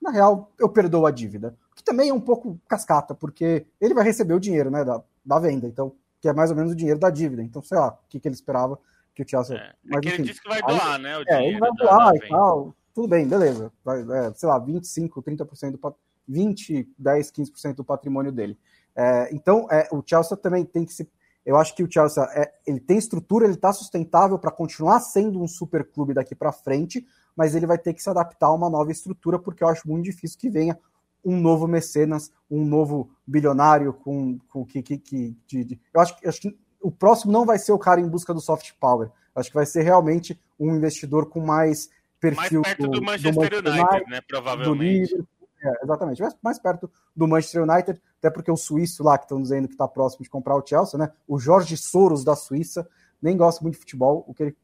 Na real, eu perdoo a dívida. Que também é um pouco cascata, porque ele vai receber o dinheiro né, da, da venda, então, que é mais ou menos o dinheiro da dívida. Então, sei lá, o que, que ele esperava que o Chelsea. É, mas, é enfim, ele disse que vai doar, aí, né? O é, ele vai doar e tal. Tudo bem, beleza. Vai, é, sei lá, 25, 30% do 20, 10, 15% do patrimônio dele. É, então, é, o Chelsea também tem que se eu acho que o Chelsea é, ele tem estrutura, ele está sustentável para continuar sendo um super clube daqui para frente, mas ele vai ter que se adaptar a uma nova estrutura, porque eu acho muito difícil que venha um novo mecenas, um novo bilionário com, com que, que, que de, de, eu acho, acho que o próximo não vai ser o cara em busca do soft power. Acho que vai ser realmente um investidor com mais perfil mais perto do, do Manchester, do Manchester United, United, né, provavelmente. É, exatamente, mais, mais perto do Manchester United, até porque o suíço lá, que estão dizendo que está próximo de comprar o Chelsea, né? O Jorge Soros da Suíça nem gosta muito de futebol, o que ele,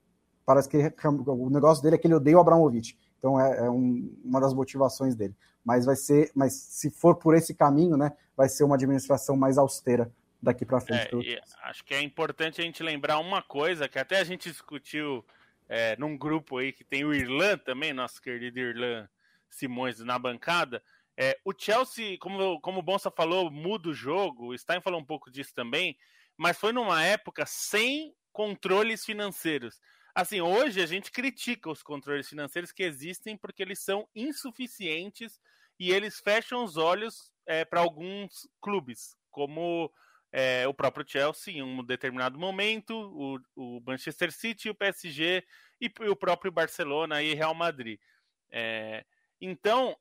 parece que ele, o negócio dele é que ele odeia o Abramovich. Então é, é um, uma das motivações dele. Mas vai ser, mas se for por esse caminho, né, vai ser uma administração mais austera daqui para frente. É, acho que é importante a gente lembrar uma coisa que até a gente discutiu é, num grupo aí que tem o Irlan também, nosso querido Irlan Simões na bancada. É, o Chelsea, como, como o Bonsa falou, muda o jogo, o Stein falou um pouco disso também, mas foi numa época sem controles financeiros. Assim, hoje a gente critica os controles financeiros que existem porque eles são insuficientes e eles fecham os olhos é, para alguns clubes, como é, o próprio Chelsea em um determinado momento, o, o Manchester City, o PSG e, e, o próprio Barcelona e Real Madrid. É, então,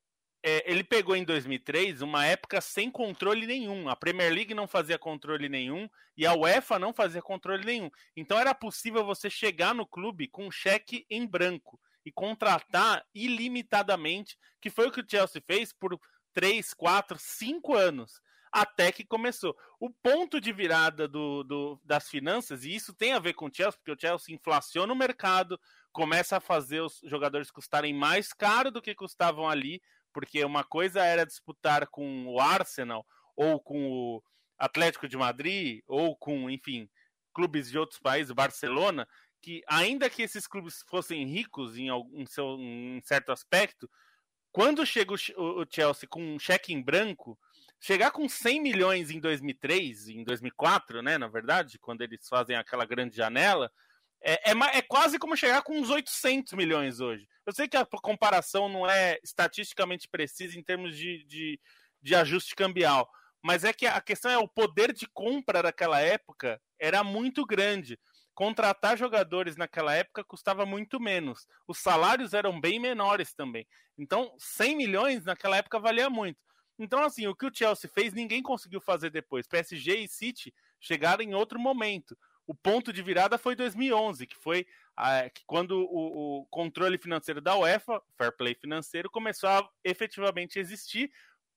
é, ele pegou em 2003 uma época sem controle nenhum. A Premier League não fazia controle nenhum e a UEFA não fazia controle nenhum. Então era possível você chegar no clube com um cheque em branco e contratar ilimitadamente, que foi o que o Chelsea fez por 3, 4, 5 anos. Até que começou. O ponto de virada do, do, das finanças, e isso tem a ver com o Chelsea, porque o Chelsea inflaciona o mercado, começa a fazer os jogadores custarem mais caro do que custavam ali, porque uma coisa era disputar com o Arsenal ou com o Atlético de Madrid ou com, enfim, clubes de outros países, Barcelona, que ainda que esses clubes fossem ricos em algum seu, em certo aspecto, quando chega o Chelsea com um cheque em branco, chegar com 100 milhões em 2003, em 2004, né, na verdade, quando eles fazem aquela grande janela, é, é, é, quase como chegar com uns 800 milhões hoje. Eu sei que a comparação não é estatisticamente precisa em termos de, de, de ajuste cambial, mas é que a questão é o poder de compra daquela época era muito grande. Contratar jogadores naquela época custava muito menos. Os salários eram bem menores também. Então, 100 milhões naquela época valia muito. Então, assim, o que o Chelsea fez, ninguém conseguiu fazer depois. PSG e City chegaram em outro momento. O ponto de virada foi 2011, que foi ah, que quando o, o, controle financeiro da UEFA, fair play financeiro, começou a efetivamente existir,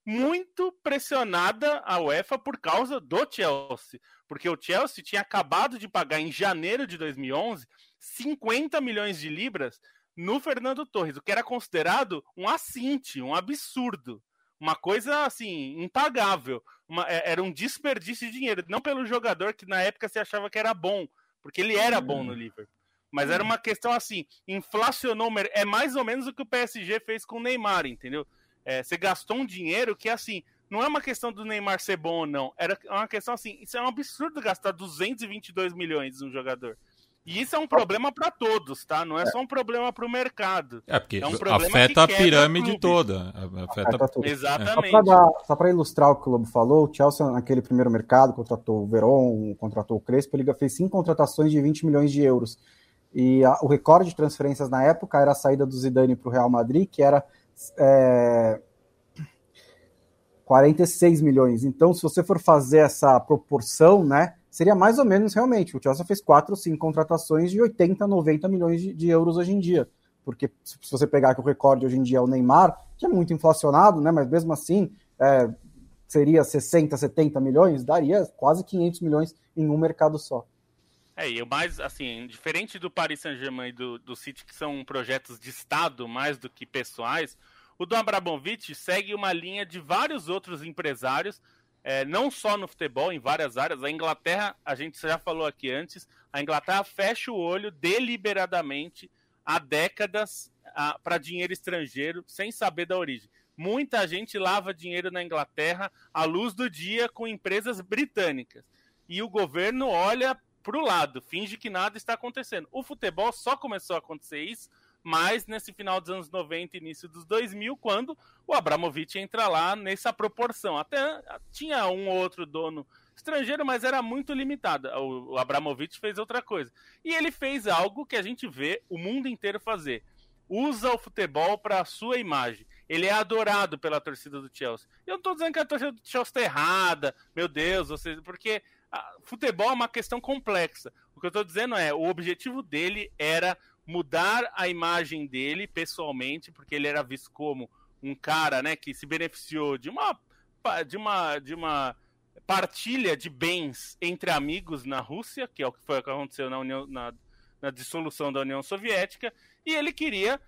muito pressionada a UEFA por causa do Chelsea, porque o Chelsea tinha acabado de pagar em janeiro de 2011 50 milhões de libras no Fernando Torres, o que era considerado um assinte, um absurdo uma coisa assim, impagável. Uma, é, era um desperdício de dinheiro. Não pelo jogador que na época se achava que era bom, porque ele era bom no Liverpool. Mas era uma questão assim, inflacionou. É mais ou menos o que o PSG fez com o Neymar, entendeu? É, você gastou um dinheiro que assim, não é uma questão do Neymar ser bom ou não. Era uma questão assim, isso é um absurdo gastar 222 milhões num jogador. E isso é um problema para todos, tá? Não é, é. só um problema para o mercado. É, porque é um afeta a pirâmide toda. Afeta, afeta tudo. Exatamente. Só para ilustrar o que o Lobo falou, o Chelsea, naquele primeiro mercado, contratou o Veron, contratou o Crespo, ele fez cinco contratações de 20 milhões de euros. E a, o recorde de transferências na época era a saída do Zidane para o Real Madrid, que era é, 46 milhões. Então, se você for fazer essa proporção, né? Seria mais ou menos realmente. O Chelsea fez quatro ou cinco contratações de 80, 90 milhões de, de, euros hoje em dia. Porque se você pegar que o recorde hoje em dia é o Neymar, que é muito inflacionado, né? Mas mesmo assim, é, seria 60, 70 milhões, daria quase 500 milhões em um mercado só. É, e o mais, assim, diferente do Paris Saint-Germain e do, do City, que são projetos de Estado mais do que pessoais, o do Abramovich segue uma linha de vários outros empresários, é, não só no futebol, em várias áreas. A Inglaterra, a gente já falou aqui antes, a Inglaterra fecha o olho deliberadamente há décadas para dinheiro estrangeiro, sem saber da origem. Muita gente lava dinheiro na Inglaterra à luz do dia com empresas britânicas. E o governo olha pro lado, finge que nada está acontecendo. O futebol só começou a acontecer isso mais nesse final dos anos 90 início dos 2000, quando o Abramovich entra lá nessa proporção. Até tinha um ou outro dono estrangeiro, mas era muito limitado. O, Abramovich fez outra coisa. E ele fez algo que a gente vê o mundo inteiro fazer. Usa o futebol para a sua imagem. Ele é adorado pela torcida do Chelsea. Eu não estou dizendo que a torcida do Chelsea está errada, meu Deus, você, porque futebol é uma questão complexa. O que eu estou dizendo é, o objetivo dele era mudar a imagem dele pessoalmente, porque ele era visto como um cara, né, que se beneficiou de uma de uma de uma partilha de bens entre amigos na Rússia, que é o que foi o que aconteceu na, União, na, na dissolução da União Soviética, e ele queria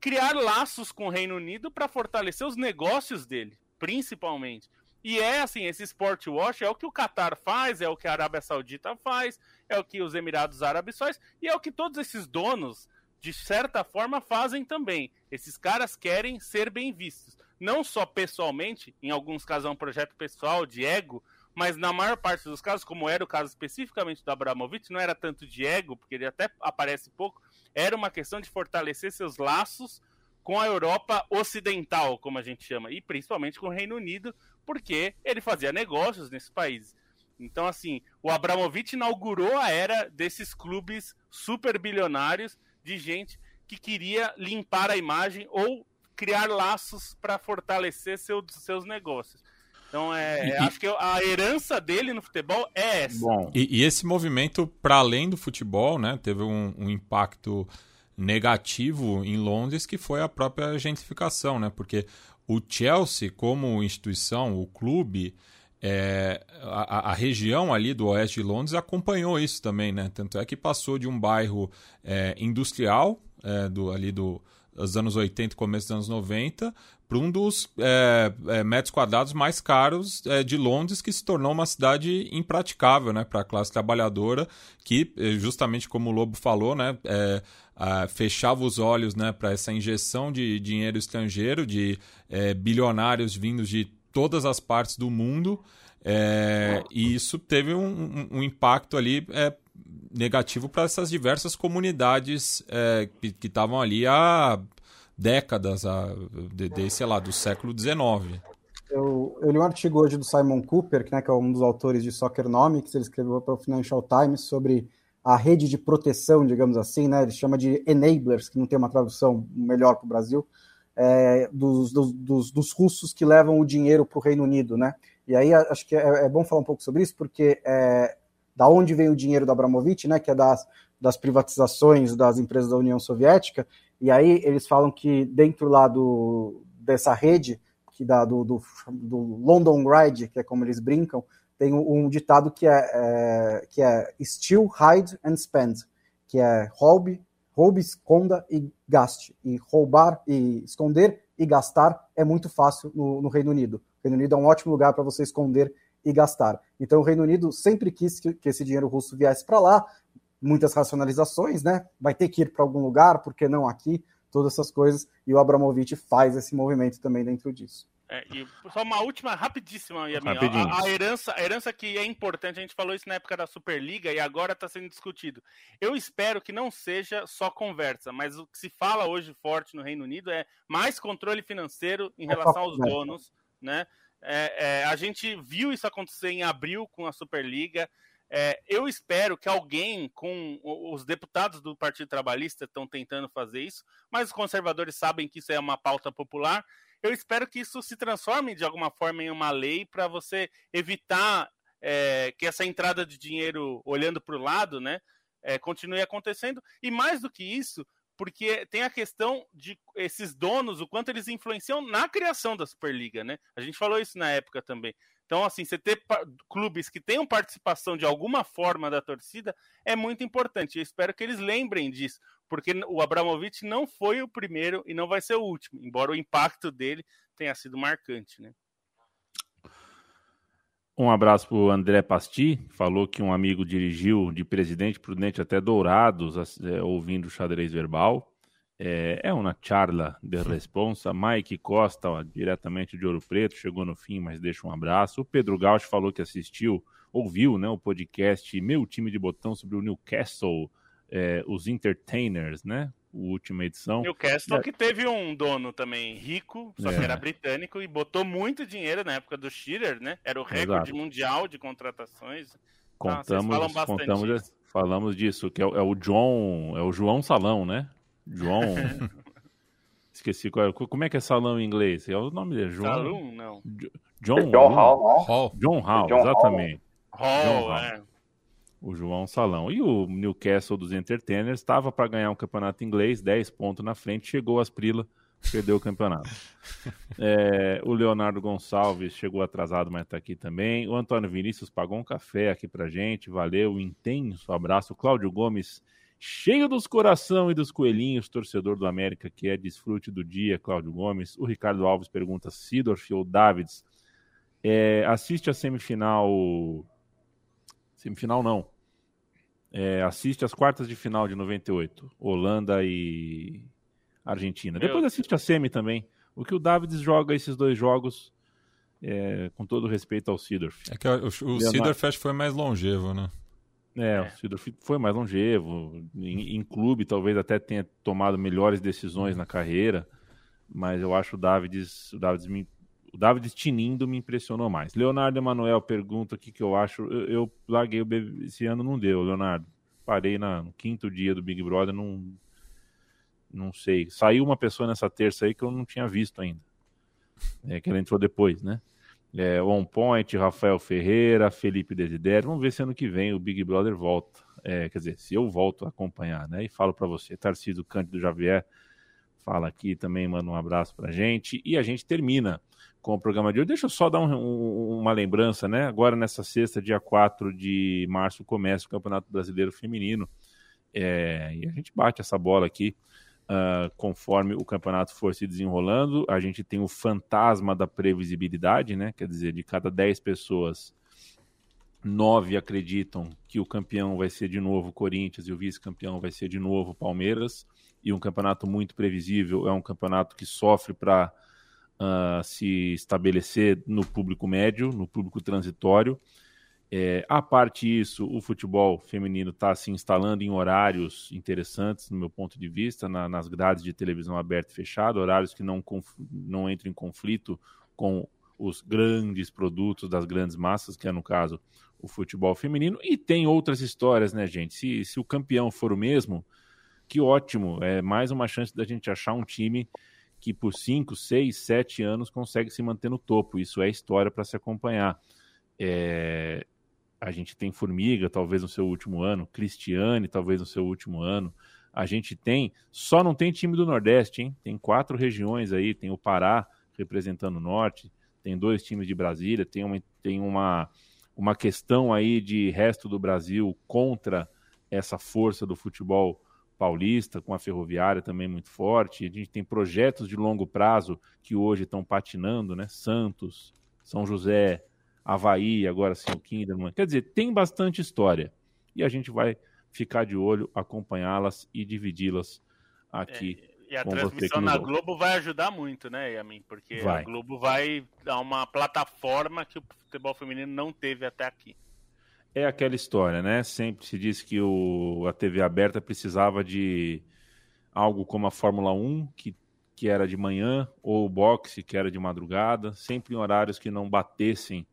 criar laços com o Reino Unido para fortalecer os negócios dele, principalmente. E é assim, esse sport wash é o que o Qatar faz, é o que a Arábia Saudita faz, é o que os Emirados Árabes faz, e é o que todos esses donos, de certa forma, fazem também. Esses caras querem ser bem vistos. Não só pessoalmente, em alguns casos é um projeto pessoal, de ego, mas na maior parte dos casos, como era o caso especificamente do Abramovich, não era tanto de ego, porque ele até aparece pouco, era uma questão de fortalecer seus laços com a Europa Ocidental, como a gente chama, e principalmente com o Reino Unido, porque ele fazia negócios nesses países. Então, assim, o Abramovich inaugurou a era desses clubes super bilionários de gente que queria limpar a imagem ou criar laços para fortalecer seu, seus negócios. Então, é, e, acho que a herança dele no futebol é essa. Bom, e, e esse movimento, para além do futebol, né, teve um, um impacto negativo em Londres, que foi a própria gentrificação, né? Porque o Chelsea, como instituição, o clube, é, a, a, região ali do oeste de Londres acompanhou isso também, né? Tanto é que passou de um bairro é, industrial, é, do, ali do, dos anos 80 e começo dos anos 90, para um dos é, é, metros quadrados mais caros é, de Londres, que se tornou uma cidade impraticável né, para a classe trabalhadora, que, justamente como o Lobo falou, né, é, fechava os olhos né, para essa injeção de dinheiro estrangeiro, de bilionários vindos de todas as partes do mundo, e isso teve um, um, impacto ali negativo para essas diversas comunidades que estavam ali há décadas, a, de, de, sei lá, do século XIX. Eu, eu, li um artigo hoje do Simon Cooper, que, né, que é um dos autores de Soccernomics, ele escreveu para o Financial Times sobre a rede de proteção, digamos assim, né, ele chama de enablers, que não tem uma tradução melhor para o Brasil, é, dos, dos, dos, dos, russos que levam o dinheiro para o Reino Unido, né? E aí acho que é, é, bom falar um pouco sobre isso, porque é, da onde vem o dinheiro do Abramovich, né, que é das, das privatizações das empresas da União Soviética, e aí eles falam que dentro lá do, dessa rede, que dá do, do, do London Ride, que é como eles brincam, tem um ditado que é, é, que é steal, hide and spend, que é roube, roube, esconda e gaste. E roubar e esconder e gastar é muito fácil no, no Reino Unido. O Reino Unido é um ótimo lugar para você esconder e gastar. Então o Reino Unido sempre quis que, que esse dinheiro russo viesse para lá, muitas racionalizações, né? Vai ter que ir para algum lugar, por que não aqui? Todas essas coisas. E o Abramovich faz esse movimento também dentro disso. É, e só uma última, rapidíssima, Yamin. A, a, herança, a herança que é importante, a gente falou isso na época da Superliga e agora está sendo discutido. Eu espero que não seja só conversa, mas o que se fala hoje forte no Reino Unido é mais controle financeiro em relação aos donos, né? É, é, a gente viu isso acontecer em abril com a Superliga. É, eu espero que alguém, com os deputados do Partido Trabalhista estão tentando fazer isso, mas os conservadores sabem que isso é uma pauta popular. Eu espero que isso se transforme de alguma forma em uma lei para você evitar é, que essa entrada de dinheiro olhando para o lado, né, é, continue acontecendo. E mais do que isso, porque tem a questão de esses donos, o quanto eles influenciam na criação da Superliga, né? A gente falou isso na época também. Então, assim, você ter clubes que tenham participação de alguma forma da torcida é muito importante. Eu espero que eles lembrem disso, porque o Abramovich não foi o primeiro e não vai ser o último, embora o impacto dele tenha sido marcante, né? Um abraço para o André Pasti, falou que um amigo dirigiu de Presidente Prudente até Dourados, é, ouvindo o xadrez verbal. É, é uma charla de responsa. Mike Costa, ó, diretamente de Ouro Preto, chegou no fim, mas deixa um abraço. O Pedro Gauch falou que assistiu, ouviu né, o podcast Meu Time de Botão sobre o Newcastle, é, os Entertainers, né? última edição. Newcastle é. que teve um dono também rico, só é. que era britânico, e botou muito dinheiro na época do Shearer, né? Era o recorde Exato. mundial de contratações. Contamos, ah, contamos disso. falamos disso, que é, é, o John, é o João Salão, né? João. Esqueci qual é, como é que é salão em inglês? É o nome dele, João. Salão, não. John, John Hall, Hall. John Hall, John exatamente. Hall, John Hall. É o João Salão. E o Newcastle dos Entertainers estava para ganhar um campeonato inglês, 10 pontos na frente, chegou as Prila, perdeu o campeonato. É, o Leonardo Gonçalves chegou atrasado, mas está aqui também. O Antônio Vinícius pagou um café aqui para gente, valeu, intenso abraço. O Cláudio Gomes, cheio dos coração e dos coelhinhos, torcedor do América, que é desfrute do dia, Cláudio Gomes. O Ricardo Alves pergunta, Sidorf ou Davids, é, assiste a semifinal Semifinal não. É, assiste as quartas de final de 98. Holanda e Argentina. Meu Depois assiste a semi também. O que o Davids joga esses dois jogos, é, com todo respeito ao Sidorf. É que o, o Sidorf acho que foi mais longevo, né? É, é. o Sidorf foi mais longevo. Em, em, clube, talvez até tenha tomado melhores decisões na carreira. Mas eu acho o Davids, o Davids me o David Tinindo me impressionou mais. Leonardo Emanuel pergunta o que, que eu acho. Eu, eu larguei o BB, esse ano não deu, Leonardo. Parei na, no quinto dia do Big Brother, não, não sei. Saiu uma pessoa nessa terça aí que eu não tinha visto ainda. É, que ela entrou depois, né? É, On Point, Rafael Ferreira, Felipe Desiderio. Vamos ver se ano que vem o Big Brother volta. É, quer dizer, se eu volto a acompanhar, né? E falo para você, Tarcísio Cândido Javier fala aqui também, manda um abraço pra gente. E a gente termina com o programa de hoje. Deixa eu só dar um, um, uma lembrança, né? Agora, nessa sexta, dia 4 de março, começa o Campeonato Brasileiro Feminino. É, e a gente bate essa bola aqui uh, conforme o campeonato for se desenrolando. A gente tem o fantasma da previsibilidade, né? Quer dizer, de cada 10 pessoas, nove acreditam que o campeão vai ser de novo o Corinthians e o vice-campeão vai ser de novo o Palmeiras. E um campeonato muito previsível é um campeonato que sofre para uh, se estabelecer no público médio, no público transitório. É, a parte disso, o futebol feminino está se instalando em horários interessantes, no meu ponto de vista, na, nas grades de televisão aberta e fechada, horários que não, não entram em conflito com os grandes produtos das grandes massas, que é, no caso, o futebol feminino. E tem outras histórias, né, gente? Se, se o campeão for o mesmo, que ótimo, é mais uma chance da gente achar um time que por 5, 6, 7 anos consegue se manter no topo. Isso é história para se acompanhar. É... A gente tem Formiga, talvez no seu último ano, Cristiane, talvez no seu último ano. A gente tem, só não tem time do Nordeste, hein? Tem quatro regiões aí, tem o Pará representando o Norte, tem dois times de Brasília, tem uma, tem uma, uma questão aí de resto do Brasil contra essa força do futebol paulista, com a ferroviária também muito forte. A gente tem projetos de longo prazo que hoje estão patinando, né? Santos, São José, Havaí, agora sim o Kinderman. Quer dizer, tem bastante história. E a gente vai ficar de olho, acompanhá-las e dividi-las aqui. É, e a transmissão na ouve. Globo vai ajudar muito, né, Yamin? Porque vai. a Globo vai dar uma plataforma que o futebol feminino não teve até aqui é aquela história, né? Sempre se diz que o, a TV aberta precisava de algo como a Fórmula 1, que, que era de manhã, ou o boxe, que era de madrugada, sempre em horários que não batessem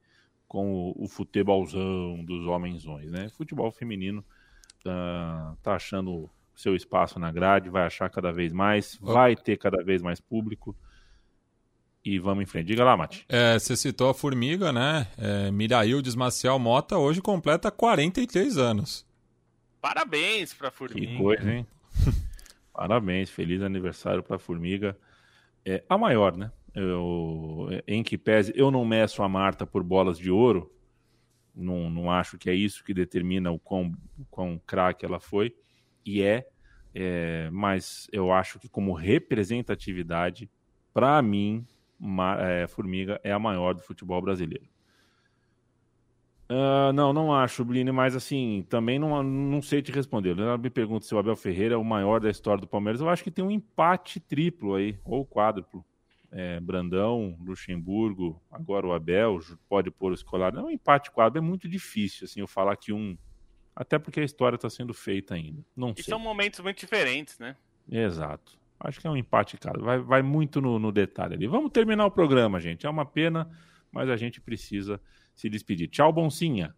com o, o futebolzão dos homensões, né? Futebol feminino uh, tá achando seu espaço na grade, vai achar cada vez mais, vai ter cada vez mais público. e vamos em frente. Diga lá, Mati. É, você citou a Formiga, né? É, Miraildes Maciel Mota hoje completa 43 anos. Parabéns pra Formiga. Que coisa, hein? Parabéns, feliz aniversário pra Formiga. É a maior, né? Eu, em que pese, eu não meço a Marta por bolas de ouro, não, não acho que é isso que determina o quão, quão craque ela foi, e é, é, mas eu acho que como representatividade, para mim, é, Formiga é a maior do futebol brasileiro. Uh, não, não acho, Blini, mas assim, também não, não sei te responder. Ela me pergunta se o Abel Ferreira é o maior da história do Palmeiras. Eu acho que tem um empate triplo aí, ou quádruplo. É, Brandão, Luxemburgo, agora o Abel, pode pôr o escolar. É um empate quádruplo, é muito difícil assim, eu falar que um. Até porque a história está sendo feita ainda. Não e sei. são momentos muito diferentes, né? Exato. Acho que é um empate, cara. Vai, vai muito no, no detalhe ali. Vamos terminar o programa, gente. É uma pena, mas a gente precisa se despedir. Tchau, Boncinha.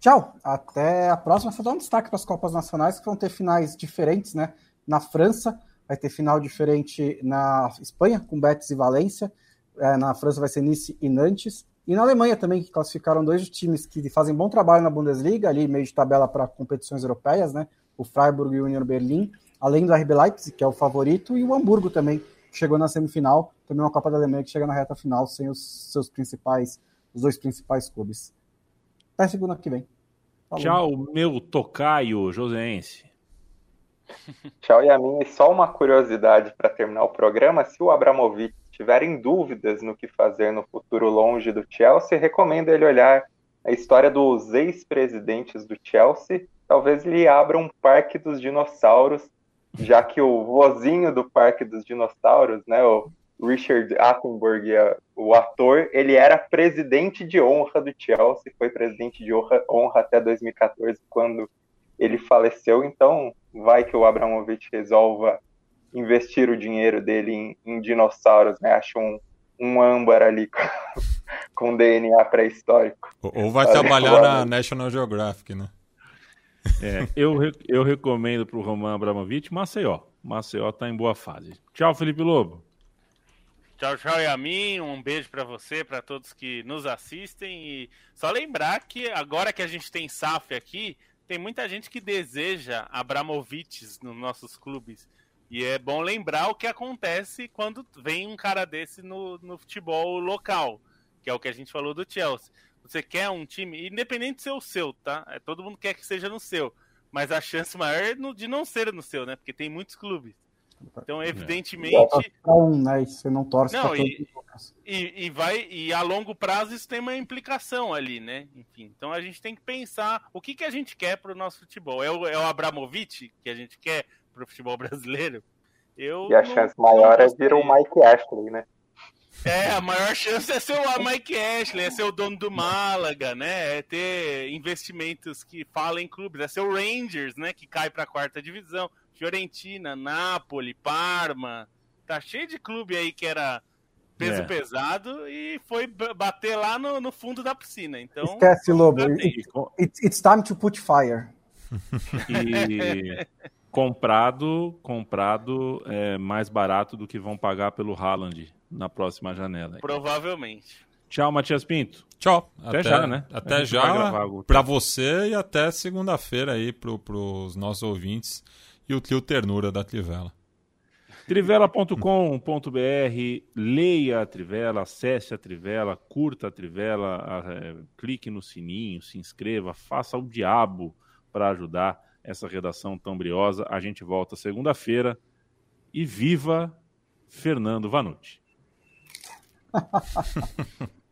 Tchau. Até a próxima. Vou dar um destaque para as Copas Nacionais, que vão ter finais diferentes, né? Na França, vai ter final diferente na Espanha, com Betis e Valência. É, na França vai ser Nice e Nantes. E na Alemanha também, que classificaram dois times que fazem bom trabalho na Bundesliga, ali meio de tabela para competições europeias, né? O Freiburg e o Union Berlin além do RB Leipzig, que é o favorito, e o Hamburgo também, que chegou na semifinal, também uma Copa da Alemanha que chega na reta final sem os seus principais, os dois principais clubes. Até segunda que vem. Falou. Tchau, meu tocaio joseense. Tchau, Yamin. E só uma curiosidade para terminar o programa: se o Abramovich tiver em dúvidas no que fazer no futuro longe do Chelsea, recomendo ele olhar a história dos ex-presidentes do Chelsea. Talvez ele abra um parque dos dinossauros já que o vozinho do Parque dos Dinossauros, né, o Richard Attenborough, é o ator, ele era presidente de honra do Chelsea, foi presidente de honra, honra até 2014, quando ele faleceu. Então, vai que o Abramovich resolva investir o dinheiro dele em, em dinossauros, né? Acha um, um âmbar ali com, com DNA pré-histórico. Ou, vai trabalhar na National Geographic, né? É, eu, eu recomendo para o Roman Abramovich Maceió. Maceió está em boa fase. Tchau, Felipe Lobo. Tchau, tchau, Yamin. Um beijo para você, para todos que nos assistem. E só lembrar que agora que a gente tem SAF aqui, tem muita gente que deseja Abramoviches nos nossos clubes. E é bom lembrar o que acontece quando vem um cara desse no, no futebol local, que é o que a gente falou do Chelsea. Você quer um time, independente de ser o seu, tá? É, todo mundo quer que seja no seu. Mas a chance maior é no, de não ser no seu, né? Porque tem muitos clubes. Então, é. evidentemente. Um, né? Você não torce não, e, e, e, vai E a longo prazo isso tem uma implicação ali, né? Enfim. Então a gente tem que pensar o que, que a gente quer para o nosso futebol. É o, é o Abramovich que a gente quer para o futebol brasileiro? Eu e a não, chance maior é vir o Mike Ashley, né? É, a maior chance é ser o Mike Ashley, é ser o dono do Málaga, né? É ter investimentos que falem clubes, é ser o Rangers, né? Que cai para a quarta divisão. Fiorentina, Napoli, Parma. Tá cheio de clube aí que era peso é. pesado e foi bater lá no, no, fundo da piscina. Então, Esquece, Lobo. It's, it's time to put fire. E comprado, comprado é mais barato do que vão pagar pelo Haaland na próxima janela. Provavelmente. Tchau, Matias Pinto. Tchau. Até, até já, né? Até já para você e até segunda-feira aí para os nossos ouvintes e o trio Ternura da Trivela. Trivela.com.br, leia a Trivela, acesse a Trivela, curta a Trivela, é, clique no sininho, se inscreva, faça o diabo para ajudar essa redação tão briosa. A gente volta segunda-feira e viva Fernando Vanucci.